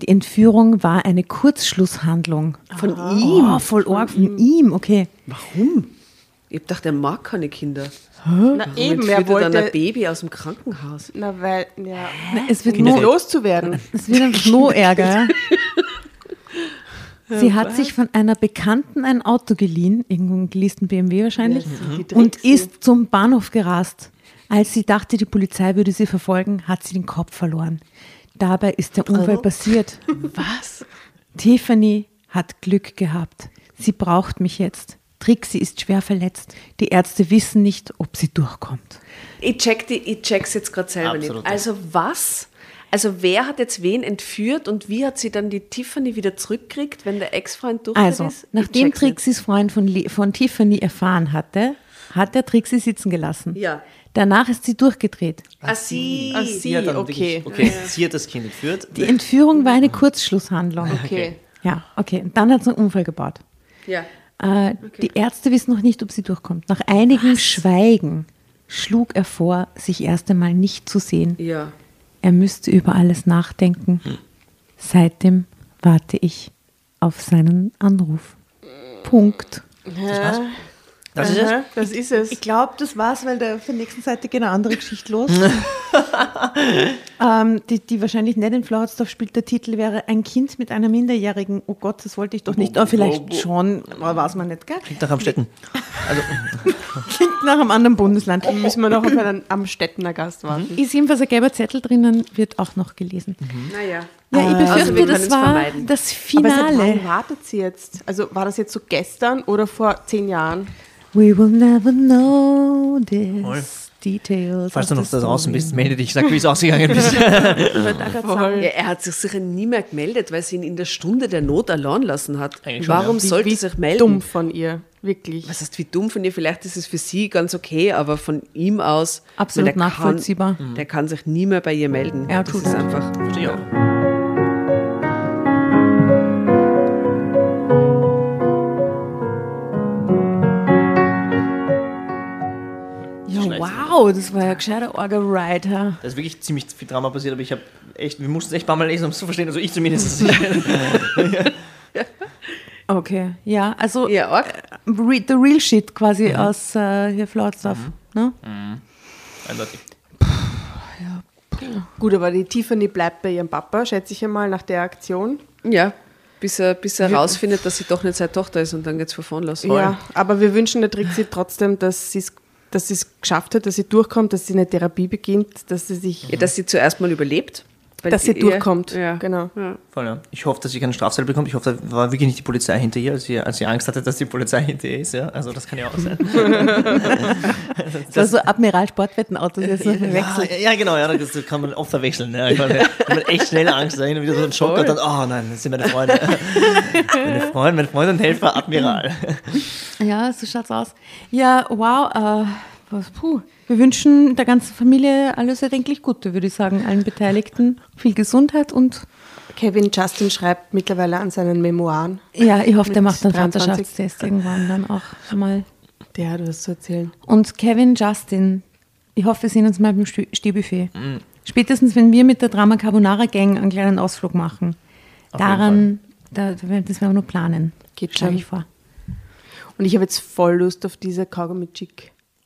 Die Entführung war eine Kurzschlusshandlung. Von ihm? Oh, voll arg, von ihm, okay. Warum? Ich hab gedacht, er mag keine Kinder. Na Warum eben, entführt er er dann ein wollte... Baby aus dem Krankenhaus? Na, weil, ja. Na, Es wird Um nur, loszuwerden. es wird einfach nur Ärger. ja. Sie hat sich von einer Bekannten ein Auto geliehen, irgendeinen geleasten BMW wahrscheinlich, Die und ist zum Bahnhof gerast. Als sie dachte, die Polizei würde sie verfolgen, hat sie den Kopf verloren. Dabei ist der Unfall passiert. Was? Tiffany hat Glück gehabt. Sie braucht mich jetzt. Trixie ist schwer verletzt. Die Ärzte wissen nicht, ob sie durchkommt. Ich, check die, ich check's jetzt gerade selber Absolut. nicht. Also was? Also wer hat jetzt wen entführt und wie hat sie dann die Tiffany wieder zurückgekriegt, wenn der Ex-Freund durch Also, ist? Ich nachdem. Trixies Freund von, von Tiffany erfahren hatte, hat er Trixie sitzen gelassen. Ja. Danach ist sie durchgedreht. Ah, sie. Ah, sie, hat dann okay. wirklich- okay, sie hat das Kind entführt. Die Entführung war eine Kurzschlusshandlung. Okay. Ja, okay. Und dann hat sie einen Unfall gebaut. Ja. Äh, Die Ärzte wissen noch nicht, ob sie durchkommt. Nach einigem Schweigen schlug er vor, sich erst einmal nicht zu sehen. Ja. Er müsste über alles nachdenken. Seitdem warte ich auf seinen Anruf. Punkt. Das ist es? Das ist es. Ich glaube, das war's, weil da auf der nächsten Seite geht eine andere Geschichte los. ähm, die, die wahrscheinlich nicht in Floridsdorf spielt. Der Titel wäre Ein Kind mit einer Minderjährigen. Oh Gott, das wollte ich doch nicht. Aber vielleicht schon, aber weiß man nicht, gell? Klingt nach Amstetten. Klingt nach einem anderen Bundesland. Dann müssen wir noch auf einen Amstettener Gast warten. Ist jedenfalls ein gelber Zettel drinnen, wird auch noch gelesen. Naja. Ja, ich befürchte, Also wir das war vermeiden. das Aber seit Finale. wann wartet sie jetzt? Also war das jetzt so gestern oder vor zehn Jahren? We will never know this details. Falls du noch da draußen bist, melde dich, sag, wie es ausgegangen ist. Ja, er hat sich sicher nie mehr gemeldet, weil sie ihn in der Stunde der Not allein lassen hat. Eigentlich schon, Warum ja. sollte wie er sich melden? Dumm von ihr, wirklich. Was heißt, wie dumm von ihr? Vielleicht ist es für sie ganz okay, aber von ihm aus. Absolut der nachvollziehbar. Kann, der kann sich nie mehr bei ihr melden. Er tut es. einfach. Verstehe ich auch. Wow, das war ja ein gescheiter Orga-Ride. ha? Da ist wirklich ziemlich viel Drama passiert, aber ich habe echt, wir mussten es echt ein paar Mal lesen, um es zu verstehen. Also ich zumindest. Okay, ja, also Ja, arg. re the real shit quasi aus äh, hier Flood Stuff. Ne? Eindeutig. Gut, aber die Tiffany bleibt bei ihrem Papa, schätze ich einmal, nach der Aktion. Ja, bis er, bis er rausfindet, dass sie doch nicht seine Tochter ist und dann geht's von vorn los. Ja, aber wir wünschen der Trixie trotzdem, dass sie es dass sie es geschafft hat, dass sie durchkommt, dass sie eine Therapie beginnt, dass sie sich, Ja, dass sie zuerst mal überlebt. Weil dass sie ihr- durchkommt. Ja. Genau. Ja. Voll, ja. Ich hoffe, dass sie keine Strafzettel bekommt. Ich hoffe, da war wirklich nicht die Polizei hinter ihr, als sie, als sie Angst hatte, dass die Polizei hinter ihr ist. Ja? Also das kann ja auch sein. Das war so Admiral Sportwettenautos jetzt noch verwechselt. Ja, ja, genau, ja, das kann man oft verwechseln. Ja. Ich meine, man hat echt schnell Angst, da hin und wieder so ein Schock und dann, oh nein, das sind meine Freunde. meine Freunde, mein Freund und Helfer, Admiral. Ja, so schaut's aus. Ja, wow. Äh, was, puh. Wir wünschen der ganzen Familie alles erdenklich Gute, würde ich sagen. Allen Beteiligten viel Gesundheit und Kevin Justin schreibt mittlerweile an seinen Memoiren. ja, ich hoffe, der macht einen 23. Vaterschaftstest irgendwann dann auch mal. Der hat was zu erzählen. Und Kevin Justin, ich hoffe, wir sehen uns mal beim Steh- Stehbuffet. Spätestens, wenn wir mit der Drama Carbonara Gang einen kleinen Ausflug machen. Daran, da, das werden wir nur planen. Geht schon. ich vor. Und ich habe jetzt voll Lust auf diese Kaugummi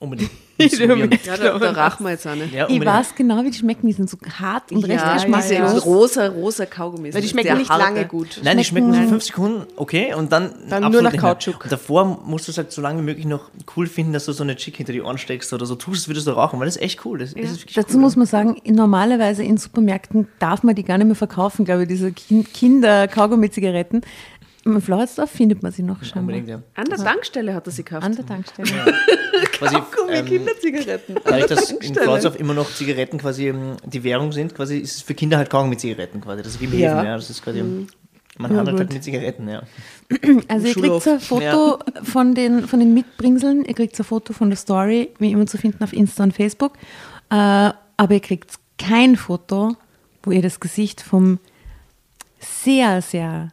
Chick. Unbedingt. Ja, da, da rachen wir jetzt auch nicht. Ja, Ich unbedingt. weiß genau, wie die schmecken. Die sind so hart und recht Ja, geschmacklos. diese rosa, rosa Kaugummis. Weil die schmecken nicht harte. lange gut. Nein, die schmecken für fünf Sekunden okay und dann, Dann nur nach. Kautschuk. Und davor musst du es halt so lange wie möglich noch cool finden, dass du so eine Chick hinter die Ohren steckst oder so tust, als würdest du rauchen, weil das ist echt cool. Das, das ist Dazu cool. muss man sagen, normalerweise in Supermärkten darf man die gar nicht mehr verkaufen, glaube ich, diese Kin- Kinder-Kaugummi-Zigaretten. Im Floridsdorf findet man sie noch scheinbar. Unbedingt, ja. An der Tankstelle hat er sie gekauft. An der Tankstelle. Quasi, ähm, Kinderzigaretten. Dadurch, dass in Floridsdorf immer noch Zigaretten quasi ähm, die Währung sind, quasi ist es für Kinder halt Kaugummi mit Zigaretten quasi. Das ist wie im Ja. Häfen, ja. Das ist quasi, man handelt halt mit Zigaretten, ja. Also ihr kriegt ein Foto von, den, von den Mitbringseln, ihr kriegt so ein Foto von der Story, wie immer zu finden auf Insta und Facebook. Äh, aber ihr kriegt kein Foto, wo ihr das Gesicht vom sehr, sehr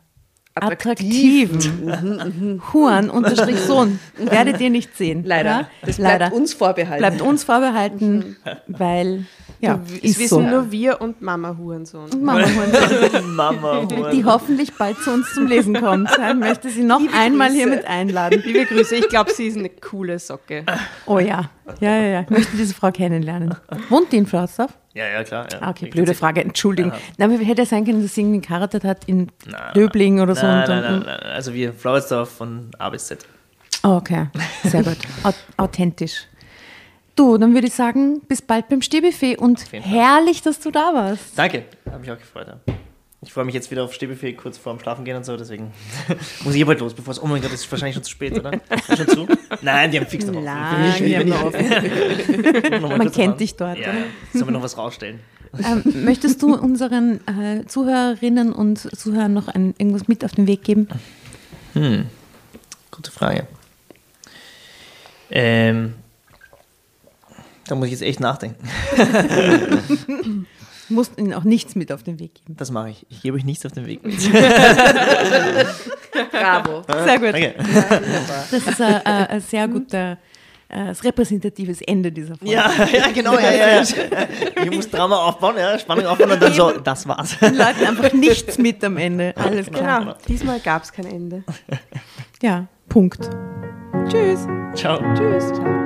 attraktiven Huren unterstrich Sohn werdet ihr nicht sehen. Leider. Ja? Das bleibt uns vorbehalten. Bleibt uns vorbehalten, weil ja, Es ist wissen so. nur wir und Mama Hurensohn. Mama Hurensohn, Mama, die hoffentlich bald zu uns zum Lesen kommt. Ich möchte sie noch einmal hier mit einladen. Liebe Grüße, ich glaube, sie ist eine coole Socke. Oh ja, ja, ja, ja. Ich möchte diese Frau kennenlernen. Wohnt die in Florsdorf? Ja, ja, klar. Ja. Ah, okay, blöde Frage, Entschuldigung. Nein, aber hätte ja sein können, dass sie irgendwie geheiratet hat in Döbling oder so. Nein, und nein, dann, nein, nein, Also wir Floridsdorf von A bis Z. Oh, okay, sehr gut. Au- Authentisch. Du, dann würde ich sagen, bis bald beim Stehbuffet und herrlich, dass du da warst. Danke, habe mich auch gefreut. Ja. Ich freue mich jetzt wieder auf Stehbuffet kurz vorm Schlafen gehen und so, deswegen muss ich hier bald los, bevor es, oh mein Gott, das ist wahrscheinlich schon zu spät, oder? Schon zu? Nein, die haben fix noch offen. Nein, Für mich, die haben noch offen. Man kennt dich dort. Ja. Sollen wir noch was rausstellen? Ähm, möchtest du unseren äh, Zuhörerinnen und Zuhörern noch ein, irgendwas mit auf den Weg geben? Gute Frage. Ähm, da muss ich jetzt echt nachdenken. Du musst ihnen auch nichts mit auf den Weg geben. Das mache ich. Ich gebe euch nichts auf den Weg. Bravo. Sehr gut. Danke. Das ist ein, ein, sehr guter, äh, ein repräsentatives Ende dieser Folge. Ja, ja, genau, ja, ja, ja. Ich muss Drama aufbauen, ja, Spannung aufbauen und dann so, das war's. Den Leuten einfach nichts mit am Ende. Alles klar. Genau, diesmal gab es kein Ende. Ja, Punkt. Tschüss. Ciao. Tschüss. Ciao.